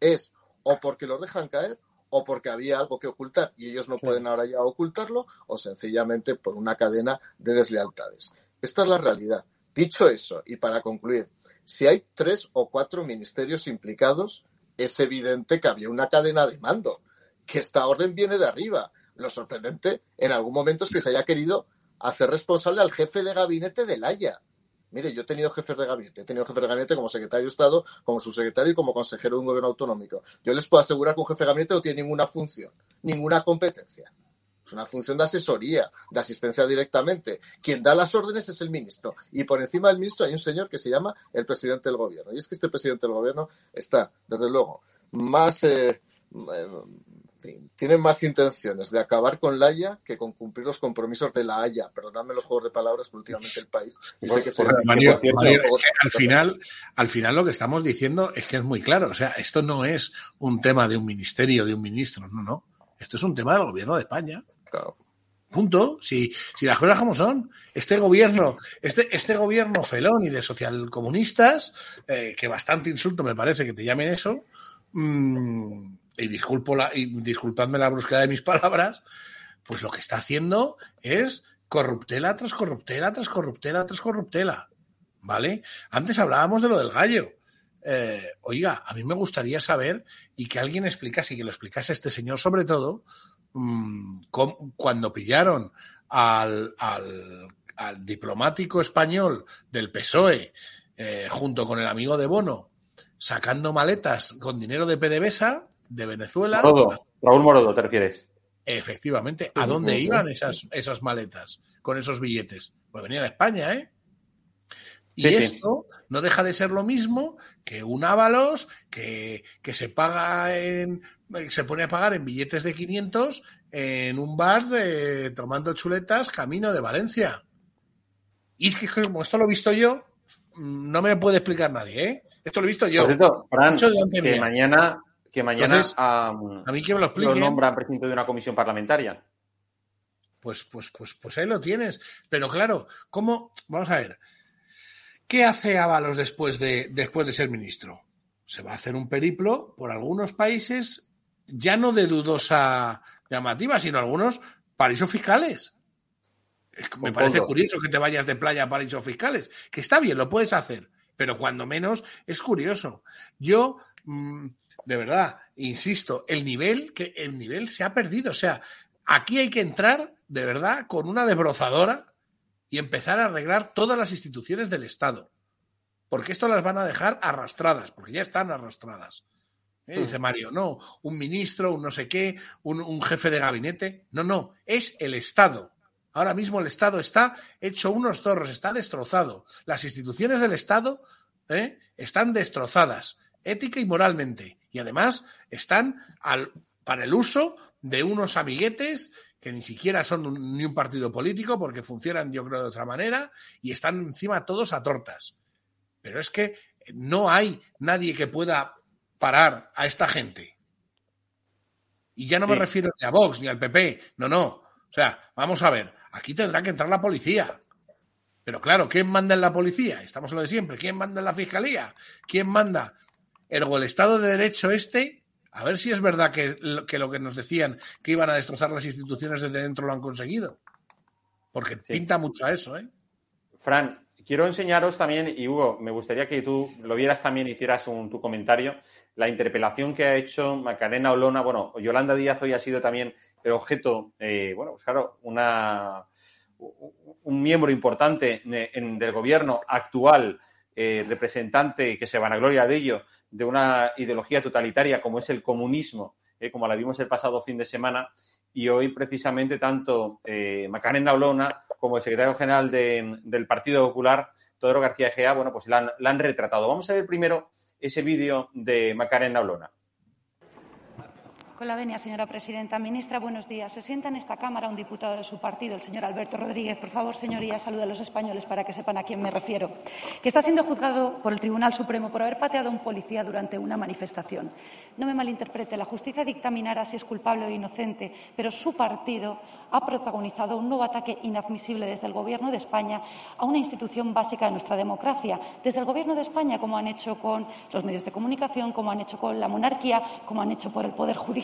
es o porque los dejan caer o porque había algo que ocultar y ellos no pueden ahora ya ocultarlo o sencillamente por una cadena de deslealtades. Esta es la realidad. Dicho eso, y para concluir, si hay tres o cuatro ministerios implicados, es evidente que había una cadena de mando, que esta orden viene de arriba. Lo sorprendente en algún momento es que se haya querido hacer responsable al jefe de gabinete del Haya. Mire, yo he tenido jefes de gabinete, he tenido jefe de gabinete como secretario de Estado, como subsecretario y como consejero de un gobierno autonómico. Yo les puedo asegurar que un jefe de gabinete no tiene ninguna función, ninguna competencia. Es una función de asesoría, de asistencia directamente. Quien da las órdenes es el ministro. Y por encima del ministro hay un señor que se llama el presidente del gobierno. Y es que este presidente del gobierno está, desde luego, más eh, tienen más intenciones de acabar con la Haya que con cumplir los compromisos de la Haya. Perdonadme los juegos de palabras, pero últimamente el país dice que, al final, al final lo que estamos diciendo es que es muy claro. O sea, esto no es un tema de un ministerio, de un ministro, no, no. Esto es un tema del gobierno de España. Punto. Si, si las cosas como son, este gobierno, este, este gobierno felón y de socialcomunistas, eh, que bastante insulto me parece que te llamen eso, mmm, y disculpo la, y disculpadme la brusquedad de mis palabras, pues lo que está haciendo es corruptela tras corruptela tras corruptela tras corruptela. ¿Vale? Antes hablábamos de lo del gallo. Eh, oiga, a mí me gustaría saber y que alguien explicase y que lo explicase este señor sobre todo, mmm, cuando pillaron al, al, al, diplomático español del PSOE eh, junto con el amigo de Bono sacando maletas con dinero de PDVSA, de Venezuela. Raúl Morodo, ¿te refieres? Efectivamente. ¿A dónde iban esas, esas maletas con esos billetes? Pues venían a España, ¿eh? Y esto no deja de ser lo mismo que un Ábalos que, que, se paga en, se pone a pagar en billetes de 500 en un bar de, tomando chuletas camino de Valencia. Y es que como esto lo he visto yo, no me puede explicar nadie, ¿eh? Esto lo he visto yo. que mañana que mañana a, mí que me lo, explique. lo nombran presidente de una comisión parlamentaria. Pues, pues, pues, pues ahí lo tienes. Pero claro, ¿cómo? Vamos a ver. ¿Qué hace Ábalos después de, después de ser ministro? Se va a hacer un periplo por algunos países, ya no de dudosa llamativa, sino algunos paraísos fiscales. Me parece curioso que te vayas de playa a paraísos fiscales, que está bien, lo puedes hacer, pero cuando menos es curioso. Yo, mmm, de verdad, insisto, el nivel, que el nivel se ha perdido. O sea, aquí hay que entrar, de verdad, con una desbrozadora y empezar a arreglar todas las instituciones del Estado. Porque esto las van a dejar arrastradas, porque ya están arrastradas. ¿Eh? Dice Mario, no, un ministro, un no sé qué, un, un, jefe de gabinete. No, no, es el Estado. Ahora mismo el Estado está hecho unos zorros, está destrozado. Las instituciones del Estado ¿eh? están destrozadas, ética y moralmente y además están al, para el uso de unos amiguetes que ni siquiera son un, ni un partido político porque funcionan yo creo de otra manera y están encima todos a tortas. Pero es que no hay nadie que pueda parar a esta gente. Y ya no sí. me refiero ni a Vox ni al PP, no, no. O sea, vamos a ver, aquí tendrá que entrar la policía. Pero claro, ¿quién manda en la policía? Estamos en lo de siempre. ¿Quién manda en la fiscalía? ¿Quién manda? Ergo, el Estado de Derecho este, a ver si es verdad que, que lo que nos decían que iban a destrozar las instituciones desde dentro lo han conseguido. Porque sí. pinta mucho a eso, ¿eh? Fran, quiero enseñaros también, y Hugo, me gustaría que tú lo vieras también, hicieras un, tu comentario, la interpelación que ha hecho Macarena Olona. Bueno, Yolanda Díaz hoy ha sido también el objeto, eh, bueno, pues claro, una, un miembro importante en, del gobierno actual, eh, representante que se vanagloria de ello, de una ideología totalitaria como es el comunismo, eh, como la vimos el pasado fin de semana, y hoy precisamente tanto eh, Macarena Olona como el secretario general de, del Partido Popular, Todoro García Egea, bueno, pues la han, la han retratado. Vamos a ver primero ese vídeo de Macarena Olona. Con la venia, señora presidenta. Ministra, buenos días. Se sienta en esta Cámara un diputado de su partido, el señor Alberto Rodríguez. Por favor, señoría, saluda a los españoles para que sepan a quién me refiero. Que está siendo juzgado por el Tribunal Supremo por haber pateado a un policía durante una manifestación. No me malinterprete, la justicia dictaminará si es culpable o inocente, pero su partido ha protagonizado un nuevo ataque inadmisible desde el Gobierno de España a una institución básica de nuestra democracia. Desde el Gobierno de España, como han hecho con los medios de comunicación, como han hecho con la monarquía, como han hecho por el Poder Judicial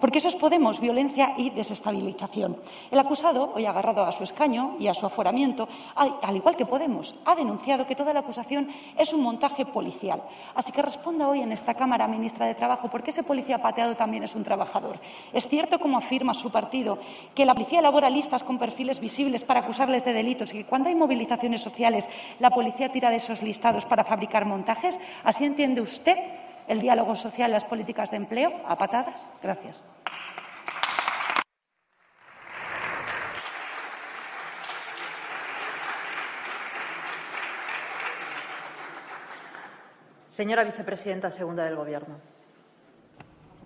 porque eso es Podemos, violencia y desestabilización. El acusado, hoy agarrado a su escaño y a su aforamiento, al igual que Podemos, ha denunciado que toda la acusación es un montaje policial. Así que responda hoy en esta Cámara, ministra de Trabajo, por qué ese policía pateado también es un trabajador. Es cierto, como afirma su partido, que la policía elabora listas con perfiles visibles para acusarles de delitos y que cuando hay movilizaciones sociales la policía tira de esos listados para fabricar montajes. ¿Así entiende usted el diálogo social y las políticas de empleo a patadas? Gracias. Señora vicepresidenta segunda del Gobierno.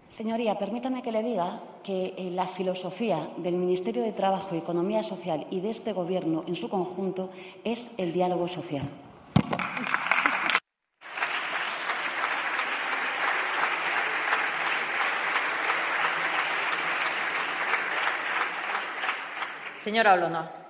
Señoría, permítame que le diga que eh, la filosofía del Ministerio de Trabajo y Economía Social y de este Gobierno en su conjunto es el diálogo social. Señora Olona.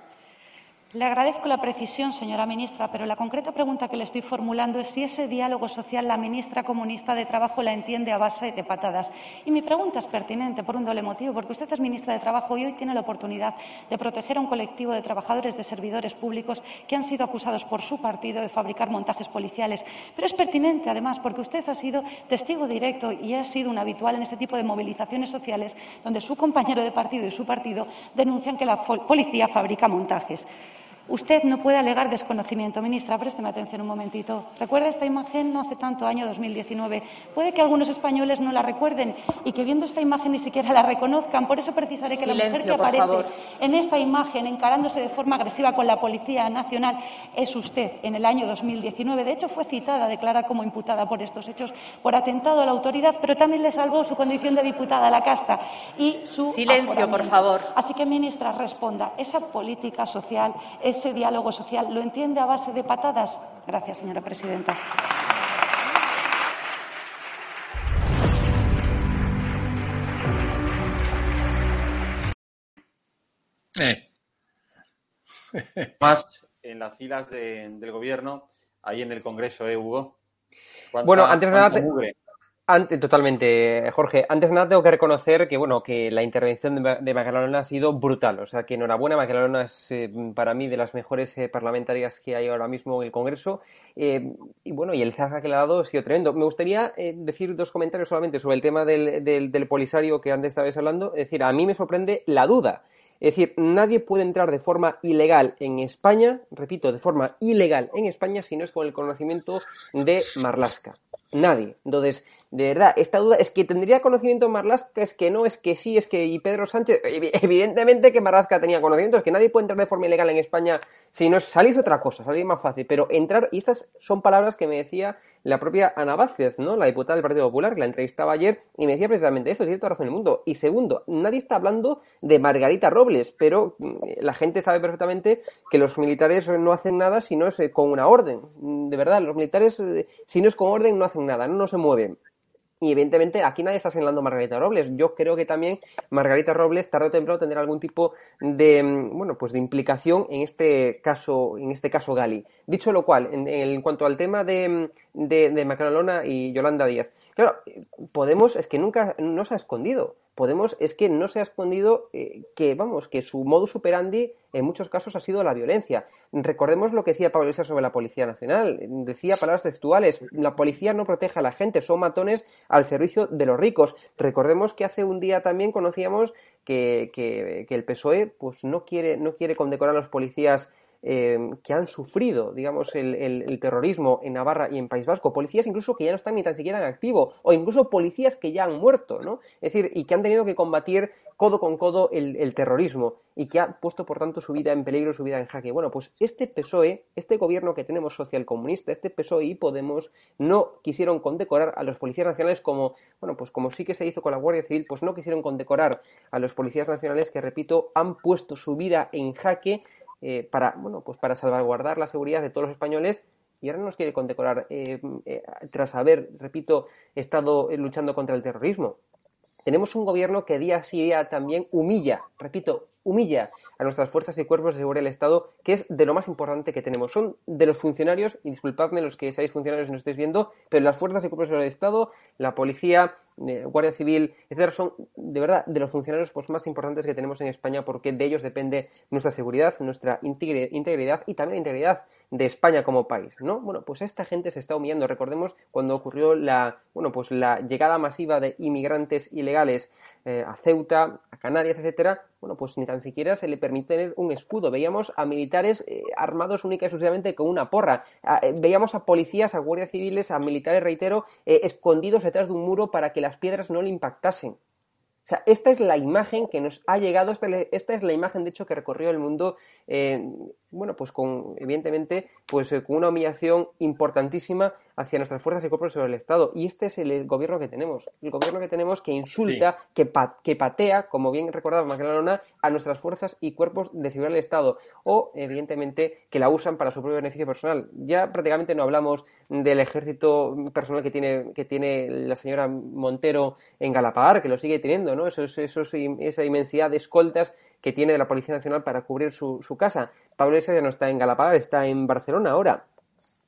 Le agradezco la precisión, señora ministra, pero la concreta pregunta que le estoy formulando es si ese diálogo social la ministra comunista de Trabajo la entiende a base de patadas. Y mi pregunta es pertinente por un doble motivo, porque usted es ministra de Trabajo y hoy tiene la oportunidad de proteger a un colectivo de trabajadores de servidores públicos que han sido acusados por su partido de fabricar montajes policiales. Pero es pertinente, además, porque usted ha sido testigo directo y ha sido un habitual en este tipo de movilizaciones sociales donde su compañero de partido y su partido denuncian que la policía fabrica montajes. Usted no puede alegar desconocimiento. Ministra, présteme atención un momentito. ¿Recuerda esta imagen no hace tanto, año 2019? Puede que algunos españoles no la recuerden y que viendo esta imagen ni siquiera la reconozcan. Por eso precisaré que la mujer que aparece en esta imagen encarándose de forma agresiva con la Policía Nacional es usted en el año 2019. De hecho, fue citada, declarada como imputada por estos hechos por atentado a la autoridad, pero también le salvó su condición de diputada a la casta y su Silencio, por favor. Así que, ministra, responda. Esa política social es ese diálogo social lo entiende a base de patadas? Gracias, señora presidenta. Eh. Más en las filas del gobierno, ahí en el Congreso, ¿eh, Hugo? Bueno, antes de nada, antes, totalmente, Jorge. Antes de nada tengo que reconocer que bueno que la intervención de, de ha sido brutal. O sea que enhorabuena, Magdalena es eh, para mí de las mejores eh, parlamentarias que hay ahora mismo en el Congreso. Eh, y bueno, y el zaga que le ha dado ha sido tremendo. Me gustaría decir dos comentarios solamente sobre el tema del, del, del polisario que antes estabais hablando. Es decir, a mí me sorprende la duda. Es decir, nadie puede entrar de forma ilegal en España, repito, de forma ilegal en España si no es con el conocimiento de Marlasca. Nadie. Entonces, de verdad, esta duda es que tendría conocimiento Marlasca, es que no, es que sí, es que y Pedro Sánchez, evidentemente que Marlasca tenía conocimiento, es que nadie puede entrar de forma ilegal en España si no salís otra cosa, salís más fácil, pero entrar, y estas son palabras que me decía la propia Ana Vázquez, ¿no? La diputada del Partido Popular, que la entrevistaba ayer y me decía precisamente esto, toda razón el mundo. Y segundo, nadie está hablando de Margarita Robles, pero mm, la gente sabe perfectamente que los militares no hacen nada si no es eh, con una orden. De verdad, los militares, eh, si no es con orden, no hacen nada, no, se mueven. Y evidentemente aquí nadie está señalando a Margarita Robles. Yo creo que también Margarita Robles tarde o temprano tendrá algún tipo de mm, bueno pues de implicación en este caso, en este caso Gali. Dicho lo cual, en, cuanto al tema de, mm, de, de y Yolanda Díaz, claro, Podemos es que nunca no se ha escondido. Podemos es que no se ha escondido eh, que, vamos, que su modus operandi en muchos casos ha sido la violencia. Recordemos lo que decía Pablo Iglesias sobre la Policía Nacional. Decía palabras textuales, la policía no protege a la gente, son matones al servicio de los ricos. Recordemos que hace un día también conocíamos que, que, el PSOE pues no quiere, no quiere condecorar a los policías eh, que han sufrido, digamos, el, el, terrorismo en Navarra y en País Vasco, policías incluso que ya no están ni tan siquiera en activo, o incluso policías que ya han muerto, ¿no? Es decir, y que han tenido que combatir codo con codo el, el terrorismo y que ha puesto, por tanto, su vida en peligro, su vida en jaque. Bueno, pues este PSOE, este gobierno que tenemos socialcomunista, este PSOE y Podemos, no quisieron condecorar a los policías nacionales como, bueno, pues como sí que se hizo con la Guardia Civil, pues no quisieron condecorar a los policías nacionales que, repito, han puesto su vida en jaque eh, para, bueno, pues para salvaguardar la seguridad de todos los españoles y ahora nos quiere condecorar eh, eh, tras haber, repito, estado luchando contra el terrorismo. Tenemos un gobierno que día a día también humilla, repito, humilla a nuestras fuerzas y cuerpos de seguridad del Estado, que es de lo más importante que tenemos. Son de los funcionarios, y disculpadme los que seáis funcionarios y no estéis viendo, pero las fuerzas y cuerpos de seguridad del Estado, la policía, eh, Guardia Civil, etcétera, son de verdad de los funcionarios pues, más importantes que tenemos en España porque de ellos depende nuestra seguridad, nuestra integridad y también la integridad de España como país, ¿no? Bueno, pues esta gente se está humillando. Recordemos cuando ocurrió la, bueno, pues la llegada masiva de inmigrantes ilegales eh, a Ceuta, a Canarias, etcétera, bueno, pues ni tan siquiera se le permite tener un escudo. Veíamos a militares eh, armados única y con una porra. Eh, veíamos a policías, a guardias civiles, a militares, reitero, eh, escondidos detrás de un muro para que las piedras no le impactasen. O sea, esta es la imagen que nos ha llegado, esta, es la imagen, de hecho, que recorrió el mundo bueno, pues con, evidentemente, pues eh, con una humillación importantísima hacia nuestras fuerzas y cuerpos sobre el Estado. Y este es el, gobierno que tenemos. El gobierno que tenemos que insulta, que, que patea, como bien recordaba Magdalena, a nuestras fuerzas y cuerpos de seguridad del Estado. O, evidentemente, que la usan para su propio beneficio personal. Ya prácticamente no hablamos del ejército personal que tiene, que tiene la señora Montero en Galapagar, que lo sigue teniendo, ¿no? Eso, eso, esa inmensidad de escoltas que tiene de la Policía Nacional para cubrir su, su casa. Pablo Iglesias ya no está en Galapagar, está en Barcelona ahora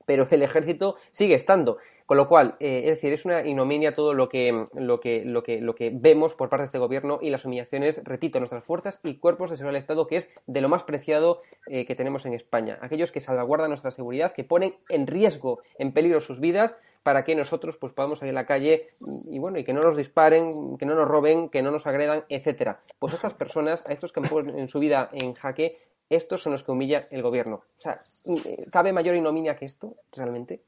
pero el ejército sigue estando. Con lo cual, eh, es decir, es una ignominia todo lo que, lo, que, lo, que, lo que vemos por parte de este gobierno y las humillaciones, repito, nuestras fuerzas y cuerpos de seguridad del Estado, que es de lo más preciado eh, que tenemos en España. Aquellos que salvaguardan nuestra seguridad, que ponen en riesgo, en peligro sus vidas para que nosotros pues podamos salir a la calle y bueno, y que no nos disparen, que no nos roben, que no nos agredan, etcétera. Pues estas personas, a estos que ponen en su vida en jaque, estos son los que humilla el gobierno. O sea, ¿cabe mayor ignominia que esto realmente?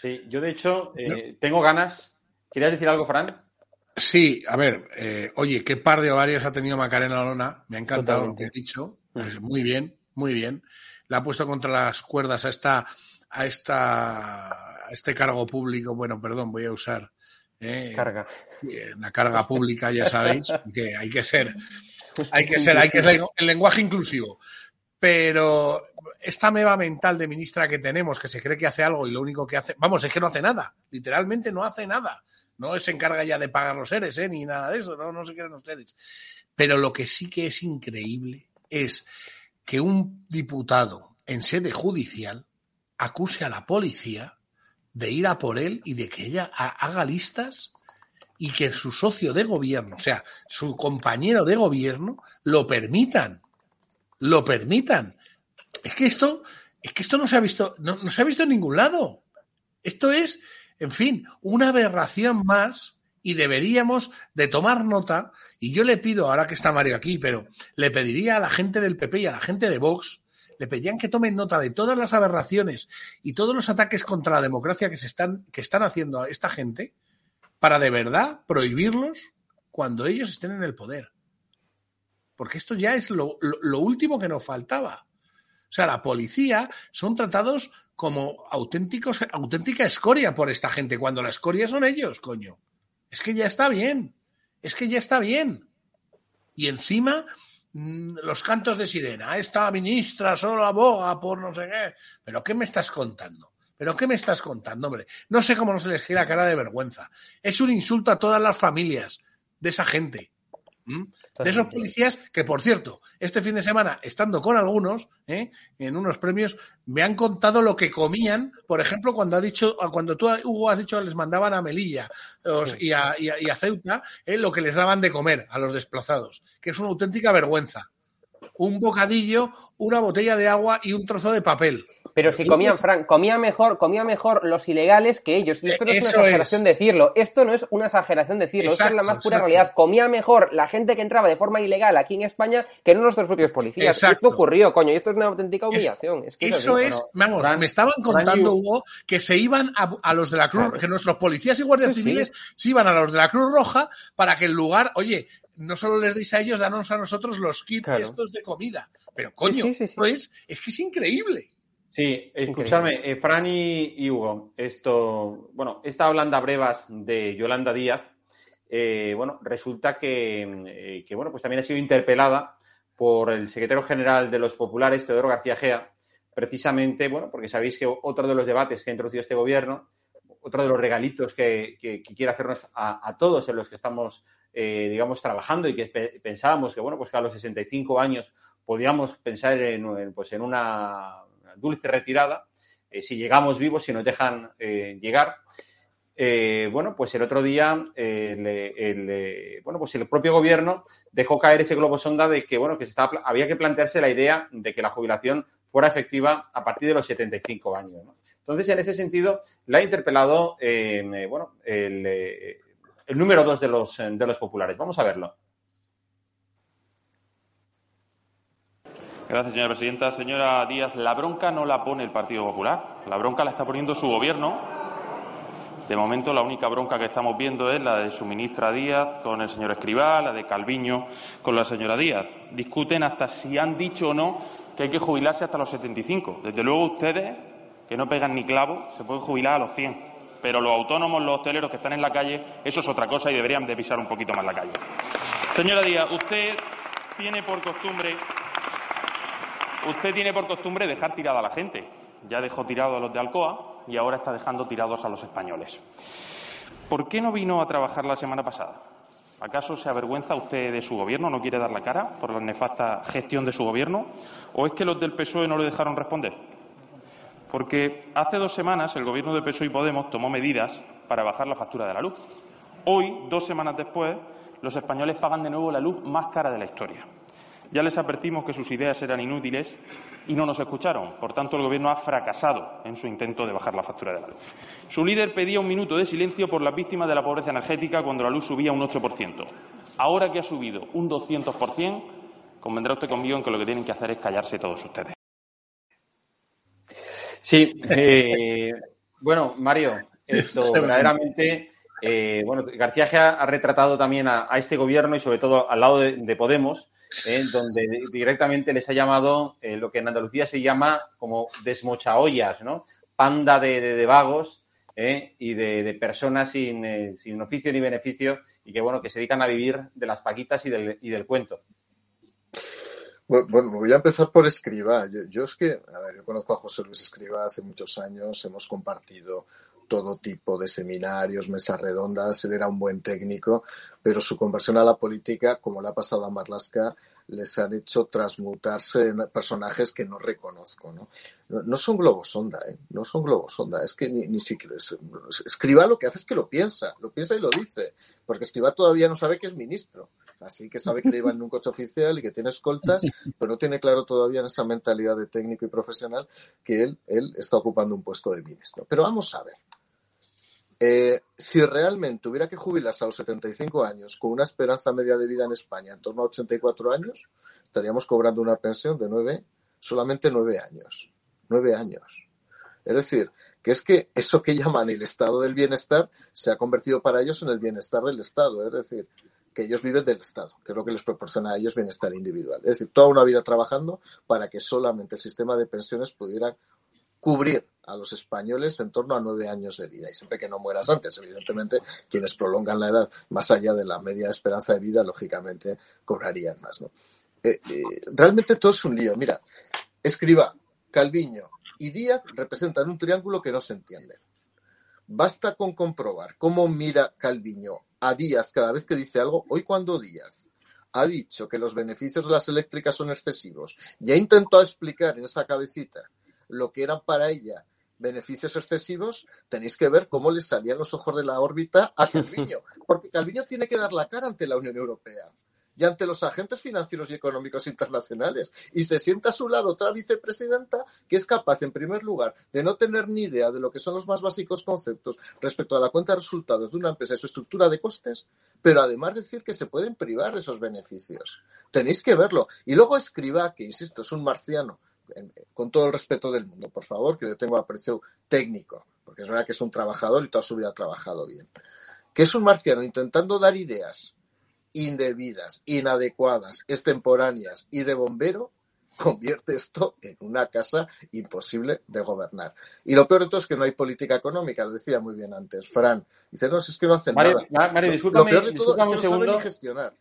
Sí, yo de hecho eh, tengo ganas. ¿Querías decir algo, Fran? Sí, a ver, eh, oye, qué par de ovarios ha tenido Macarena Lona. Me ha encantado lo que ha dicho. Pues muy bien, muy bien. La ha puesto contra las cuerdas a esta a, esta, a este cargo público, bueno, perdón, voy a usar eh, carga. la carga pública, ya sabéis, que hay que ser, hay que ser, hay que ser el lenguaje inclusivo. Pero esta meva mental de ministra que tenemos, que se cree que hace algo y lo único que hace, vamos, es que no hace nada, literalmente no hace nada. No se encarga ya de pagar los seres, ¿eh? ni nada de eso, no, no se quieren ustedes. Pero lo que sí que es increíble es que un diputado en sede judicial acuse a la policía de ir a por él y de que ella haga listas y que su socio de gobierno, o sea, su compañero de gobierno, lo permitan. Lo permitan. Es que esto, es que esto no se ha visto, no, no se ha visto en ningún lado. Esto es, en fin, una aberración más y deberíamos de tomar nota, y yo le pido, ahora que está Mario aquí, pero le pediría a la gente del PP y a la gente de Vox le pedían que tomen nota de todas las aberraciones y todos los ataques contra la democracia que se están, que están haciendo a esta gente para de verdad prohibirlos cuando ellos estén en el poder. Porque esto ya es lo, último que nos faltaba. O sea, la policía son tratados como auténticos, auténtica escoria por esta gente, cuando la escoria son ellos, coño. Es que ya está bien. Es que ya está bien. Y encima los cantos de sirena, esta ministra solo aboga por no sé qué. ¿Pero qué me estás contando? ¿Pero qué me estás contando, hombre? No sé cómo no se les gira cara de vergüenza. Es un insulto a todas las familias de esa gente. De esos policías que, por cierto, este fin de semana, estando con algunos, ¿eh? en unos premios, me han contado lo que comían, por ejemplo, cuando ha dicho, cuando tú, Hugo, has dicho que les mandaban a Melilla y, a, Ceuta, ¿eh? lo que les daban de comer a los desplazados, que es una auténtica vergüenza. Un bocadillo, una botella de agua y un trozo de papel. Pero si comían, Frank, comían mejor, comían mejor los ilegales que ellos. Y esto no es una exageración decirlo. Esto no es una exageración decirlo. esto es la más pura realidad. Comía mejor la gente que entraba de forma ilegal aquí en España que no nuestros propios policías. Esto ocurrió, coño, y esto es una auténtica humillación. eso es, vamos, me estaban contando, Hugo, que se iban a, los de la Cruz, que nuestros policías y guardias civiles se iban a los de la Cruz Roja para que el lugar, oye, no solo les deis a ellos, danos a nosotros los kits estos de comida. Pero coño, es que es increíble. Sí, escúchame, eh, Fran y, Hugo, esto, bueno, esta Holanda Brevas de Yolanda Díaz, eh, bueno, resulta eh, que, bueno, pues también ha sido interpelada por el secretario general de los populares, Teodoro García Gea, precisamente, bueno, porque sabéis que otro de los debates que ha introducido este gobierno, otro de los regalitos que, quiere hacernos a, todos en los que estamos, digamos, trabajando y que pensábamos que, bueno, pues que a los 65 años podíamos pensar en, pues en una dulce retirada, eh, si llegamos vivos, si nos dejan eh, llegar. Eh, bueno, pues el otro día el, bueno, pues el propio gobierno dejó caer ese globo sonda de que bueno, que se estaba, había que plantearse la idea de que la jubilación fuera efectiva a partir de los 75 años. Entonces, en ese sentido, la ha interpelado bueno, el, el número dos de los, de los populares. Vamos a verlo. Gracias, señora presidenta. Señora Díaz, la bronca no la pone el Partido Popular, la bronca la está poniendo su gobierno. De momento, la única bronca que estamos viendo es la de su ministra Díaz con el señor Escribá, la de Calviño con la señora Díaz. Discuten hasta si han dicho o no que hay que jubilarse hasta los 75. Desde luego, ustedes, que no pegan ni clavo, se pueden jubilar a los 100. Pero los autónomos, los hosteleros que están en la calle, eso es otra cosa y deberían de pisar un poquito más la calle. Señora Díaz, usted tiene por costumbre Usted tiene por costumbre dejar tirada a la gente. Ya dejó tirado a los de Alcoa y ahora está dejando tirados a los españoles. ¿Por qué no vino a trabajar la semana pasada? ¿Acaso se avergüenza usted de su gobierno? ¿No quiere dar la cara por la nefasta gestión de su gobierno? ¿O es que los del PSOE no le dejaron responder? Porque hace dos semanas el gobierno de PSOE y Podemos tomó medidas para bajar la factura de la luz. Hoy, dos semanas después, los españoles pagan de nuevo la luz más cara de la historia. Ya les advertimos que sus ideas eran inútiles y no nos escucharon. Por tanto, el Gobierno ha fracasado en su intento de bajar la factura de la luz. Su líder pedía un minuto de silencio por las víctimas de la pobreza energética cuando la luz subía un 8%. Ahora que ha subido un 200%, convendrá usted conmigo en que lo que tienen que hacer es callarse todos ustedes. Sí, eh, bueno, Mario, esto verdaderamente, eh, bueno, García ha retratado también a, este gobierno y sobre todo al lado de Podemos ¿eh? donde directamente les ha llamado eh, lo que en Andalucía se llama como desmochaollas, ¿no? Panda de, vagos ¿eh? y de, personas sin, sin, oficio ni beneficio y que, bueno, que se dedican a vivir de las paquitas y del, y del cuento. Bueno, voy a empezar por Escriba. Yo, yo, es que, a ver, yo conozco a José Luis Escriba hace muchos años, hemos compartido todo tipo de seminarios, mesas redondas, él era un buen técnico, pero su conversión a la política, como le ha pasado a Marlaska, les han hecho transmutarse en personajes que no reconozco, ¿no? No, son globos sonda, ¿eh? No son globos sonda, es que ni, ni siquiera... Escriba lo que hace es que lo piensa, lo piensa y lo dice, porque Escriba todavía no sabe que es ministro, así que sabe que le iba en un coche oficial y que tiene escoltas, pero no tiene claro todavía en esa mentalidad de técnico y profesional que él, él está ocupando un puesto de ministro. Pero vamos a ver. Eh, si realmente hubiera que jubilarse a los 75 años con una esperanza media de vida en España en torno a 84 años, estaríamos cobrando una pensión de nueve, solamente nueve años. Nueve años. Es decir, que es que eso que llaman el estado del bienestar se ha convertido para ellos en el bienestar del Estado. Es decir, que ellos viven del Estado, que es lo que les proporciona a ellos bienestar individual. Es decir, toda una vida trabajando para que solamente el sistema de pensiones pudiera cubrir a los españoles en torno a nueve años de vida. Y siempre que no mueras antes, evidentemente, quienes prolongan la edad más allá de la media esperanza de vida, lógicamente, cobrarían más. ¿no? Eh, eh, realmente todo es un lío. Mira, escriba, Calviño y Díaz representan un triángulo que no se entiende. Basta con comprobar cómo mira Calviño a Díaz cada vez que dice algo. Hoy cuando Díaz ha dicho que los beneficios de las eléctricas son excesivos, ya intentó explicar en esa cabecita lo que eran para ella beneficios excesivos, tenéis que ver cómo le salían los ojos de la órbita a Calviño, porque Calviño tiene que dar la cara ante la Unión Europea. y ante los agentes financieros y económicos internacionales. Y se sienta a su lado otra vicepresidenta que es capaz, en primer lugar, de no tener ni idea de lo que son los más básicos conceptos respecto a la cuenta de resultados de una empresa y su estructura de costes, pero además decir que se pueden privar de esos beneficios. Tenéis que verlo. Y luego escriba, que insisto, es un marciano, con todo el respeto del mundo, por favor, que le tengo aprecio técnico, porque es verdad que es un trabajador y toda su vida ha trabajado bien. Que es un marciano intentando dar ideas indebidas, inadecuadas, extemporáneas y de bombero, convierte esto en una casa imposible de gobernar. Y lo peor de todo es que no hay política económica, lo decía muy bien antes Fran. Dice, no, es que no hacen Mario, nada. Mario, discúlpame, lo peor de todo es que un no saben gestionar.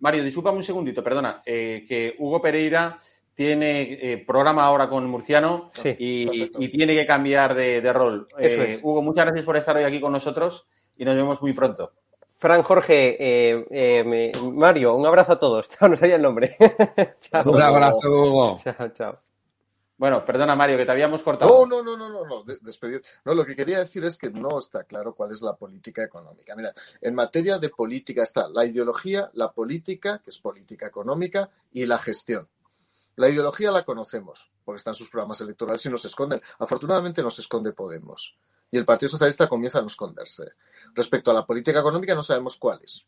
Mario, discúlpame un segundito, perdona, eh, que Hugo Pereira tiene eh, programa ahora con Murciano Sí, y, tiene que cambiar de, de rol. Eh, es. Hugo, muchas gracias por estar hoy aquí con nosotros y nos vemos muy pronto. Fran, Jorge, eh, eh, Mario, un abrazo a todos. Chao, no sabía el nombre. chao, Un abrazo, Hugo. chao, chao. Bueno, perdona Mario, que te habíamos cortado. No, no, no, no, no, no, de- despedir. No, lo que quería decir es que no está claro cuál es la política económica. Mira, en materia de política está la ideología, la política, que es política económica, y la gestión. La ideología la conocemos, porque están sus programas electorales y nos esconden. Afortunadamente nos esconde Podemos. Y el Partido Socialista comienza a no esconderse. Respecto a la política económica no sabemos cuál es,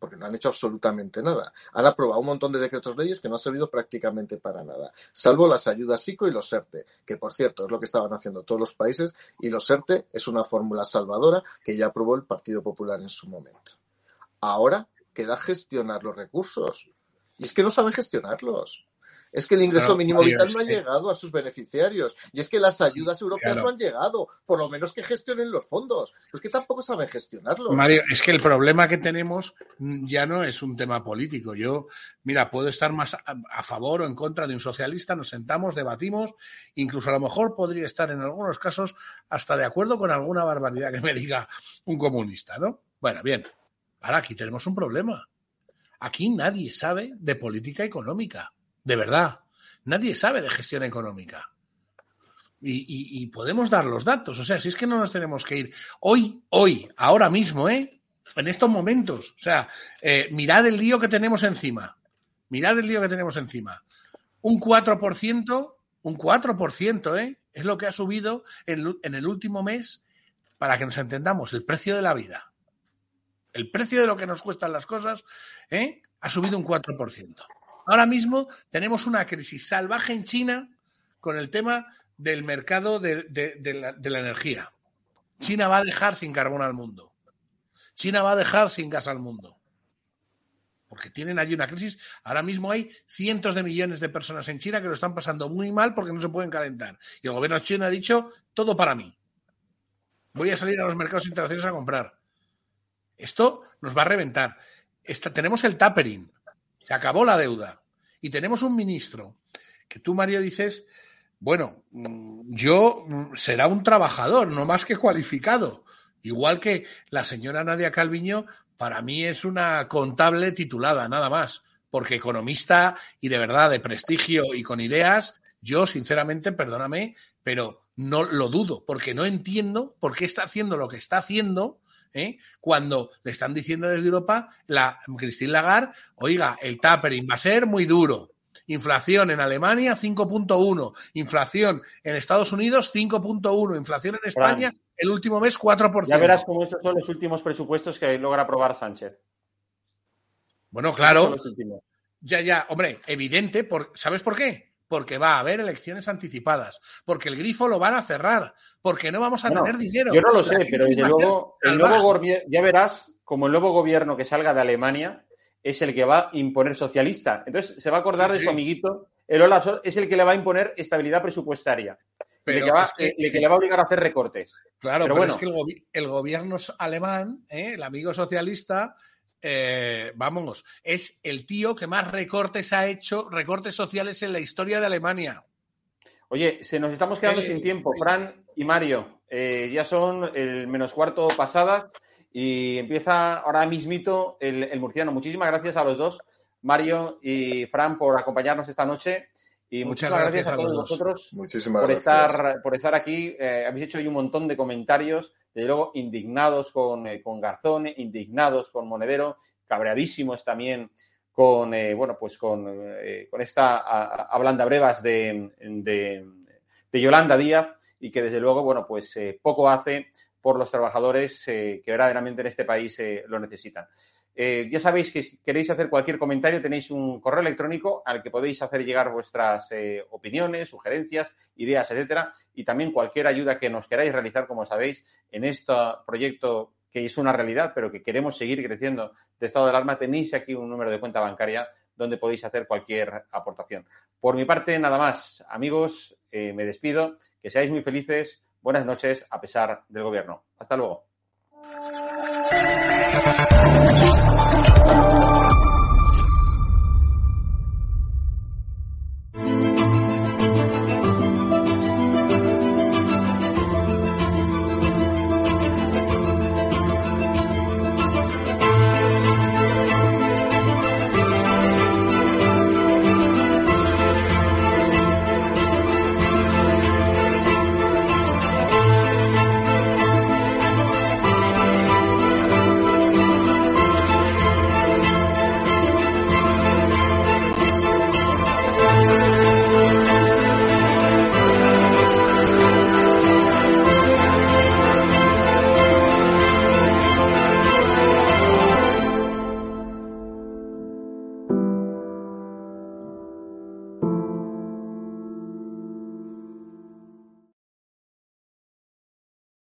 porque no han hecho absolutamente nada. Han aprobado un montón de decretos leyes que no han servido prácticamente para nada, salvo las ayudas ICO y los ERTE, que por cierto es lo que estaban haciendo todos los países, y los ERTE es una fórmula salvadora que ya aprobó el Partido Popular en su momento. Ahora queda gestionar los recursos. Y es que no saben gestionarlos. Es que el ingreso Claro, mínimo vital no ha llegado a sus beneficiarios. Y es que las ayudas europeas claro. no han llegado. Por lo menos que gestionen los fondos. Pues que tampoco saben gestionarlos. Mario, es que el problema que tenemos ya no es un tema político. Yo, mira, puedo estar más a, a favor o en contra de un socialista, nos sentamos, debatimos, incluso a lo mejor podría estar en algunos casos hasta de acuerdo con alguna barbaridad que me diga un comunista, ¿no? Bueno, bien, ahora aquí tenemos un problema. Aquí nadie sabe de política económica, de verdad. Nadie sabe de gestión económica. Y, y- podemos dar los datos. O sea, si es que no nos tenemos que ir. Hoy, hoy, ahora mismo, ¿eh? En estos momentos. O sea, eh, mirad el lío que tenemos encima. Mirad el lío que tenemos encima. Un 4%, un 4%, ¿eh? Es lo que ha subido en, en el último mes, para que nos entendamos, el precio de la vida. El precio de lo que nos cuestan las cosas, ¿eh? Ha subido un 4%. Ahora mismo tenemos una crisis salvaje en China con el tema del mercado de, la, energía. China va a dejar sin carbón al mundo. China va a dejar sin gas al mundo. Porque tienen allí una crisis. Ahora mismo hay cientos de millones de personas en China que lo están pasando muy mal porque no se pueden calentar. Y el gobierno chino ha dicho, todo para mí. Voy a salir a los mercados internacionales a comprar. Esto nos va a reventar. Tenemos el tapering. Se acabó la deuda. Y tenemos un ministro que tú, Mario, dices, bueno, mm, yo mm, será un trabajador, no más que cualificado. Igual que la señora Nadia Calviño, para mí es una contable titulada, nada más. Porque economista y de verdad de prestigio y con ideas, yo sinceramente, perdóname, pero no lo dudo, porque no entiendo por qué está haciendo lo que está haciendo. ¿Eh? Cuando le están diciendo desde Europa, la Christine Lagarde, oiga, el tapering va a ser muy duro. Inflación en Alemania 5.1, inflación en Estados Unidos 5.1, inflación en España el último mes 4%. Ya verás cómo estos son los últimos presupuestos que logra aprobar Sánchez. Bueno, claro, ya, ya, hombre, evidente, por, ¿sabes por qué? Porque va a haber elecciones anticipadas, porque el grifo lo van a cerrar, porque no vamos a Bueno, tener dinero. Yo no lo sé, pero desde luego, el nuevo gobierno, ya verás como el nuevo gobierno que salga de Alemania es el que va a imponer socialista. Entonces se va a acordar Sí, de sí. su amiguito, el Olaf es el que le va a imponer estabilidad presupuestaria. Pero el, que va, es que- el que le va a obligar a hacer recortes. Claro, Pero pero, bueno. es que el, gobi- el gobierno alemán, ¿eh? el amigo socialista, eh, vamos, es el tío que más recortes ha hecho, recortes sociales en la historia de Alemania. Oye, se nos estamos quedando Eh, sin tiempo. Fran y Mario, eh, ya son el menos cuarto pasada y empieza ahora mismito el, el murciano. Muchísimas gracias a los dos, Mario y Fran, por acompañarnos esta noche. Y Muchas muchísimas gracias, gracias a a todos vosotros Muchísimas por gracias. estar, por estar aquí. Eh, habéis hecho hoy un montón de comentarios, desde luego indignados con, eh, con Garzón, indignados con Monedero, cabreadísimos también con, eh, bueno, pues con, eh, con esta hablanda brevas de, de, de, Yolanda Díaz y que desde luego, bueno, pues eh, poco hace por los trabajadores que verdaderamente en este país lo necesitan. Eh, ya sabéis que si queréis hacer cualquier comentario tenéis un correo electrónico al que podéis hacer llegar vuestras eh, opiniones, sugerencias, ideas, etcétera, y también cualquier ayuda que nos queráis realizar, como sabéis, en este proyecto que es una realidad, pero que queremos seguir creciendo de estado de alarma, tenéis aquí un número de cuenta bancaria donde podéis hacer cualquier aportación. Por mi parte, nada más, amigos, eh, me despido, que seáis muy felices, buenas noches a pesar del gobierno. Hasta luego. Thank you.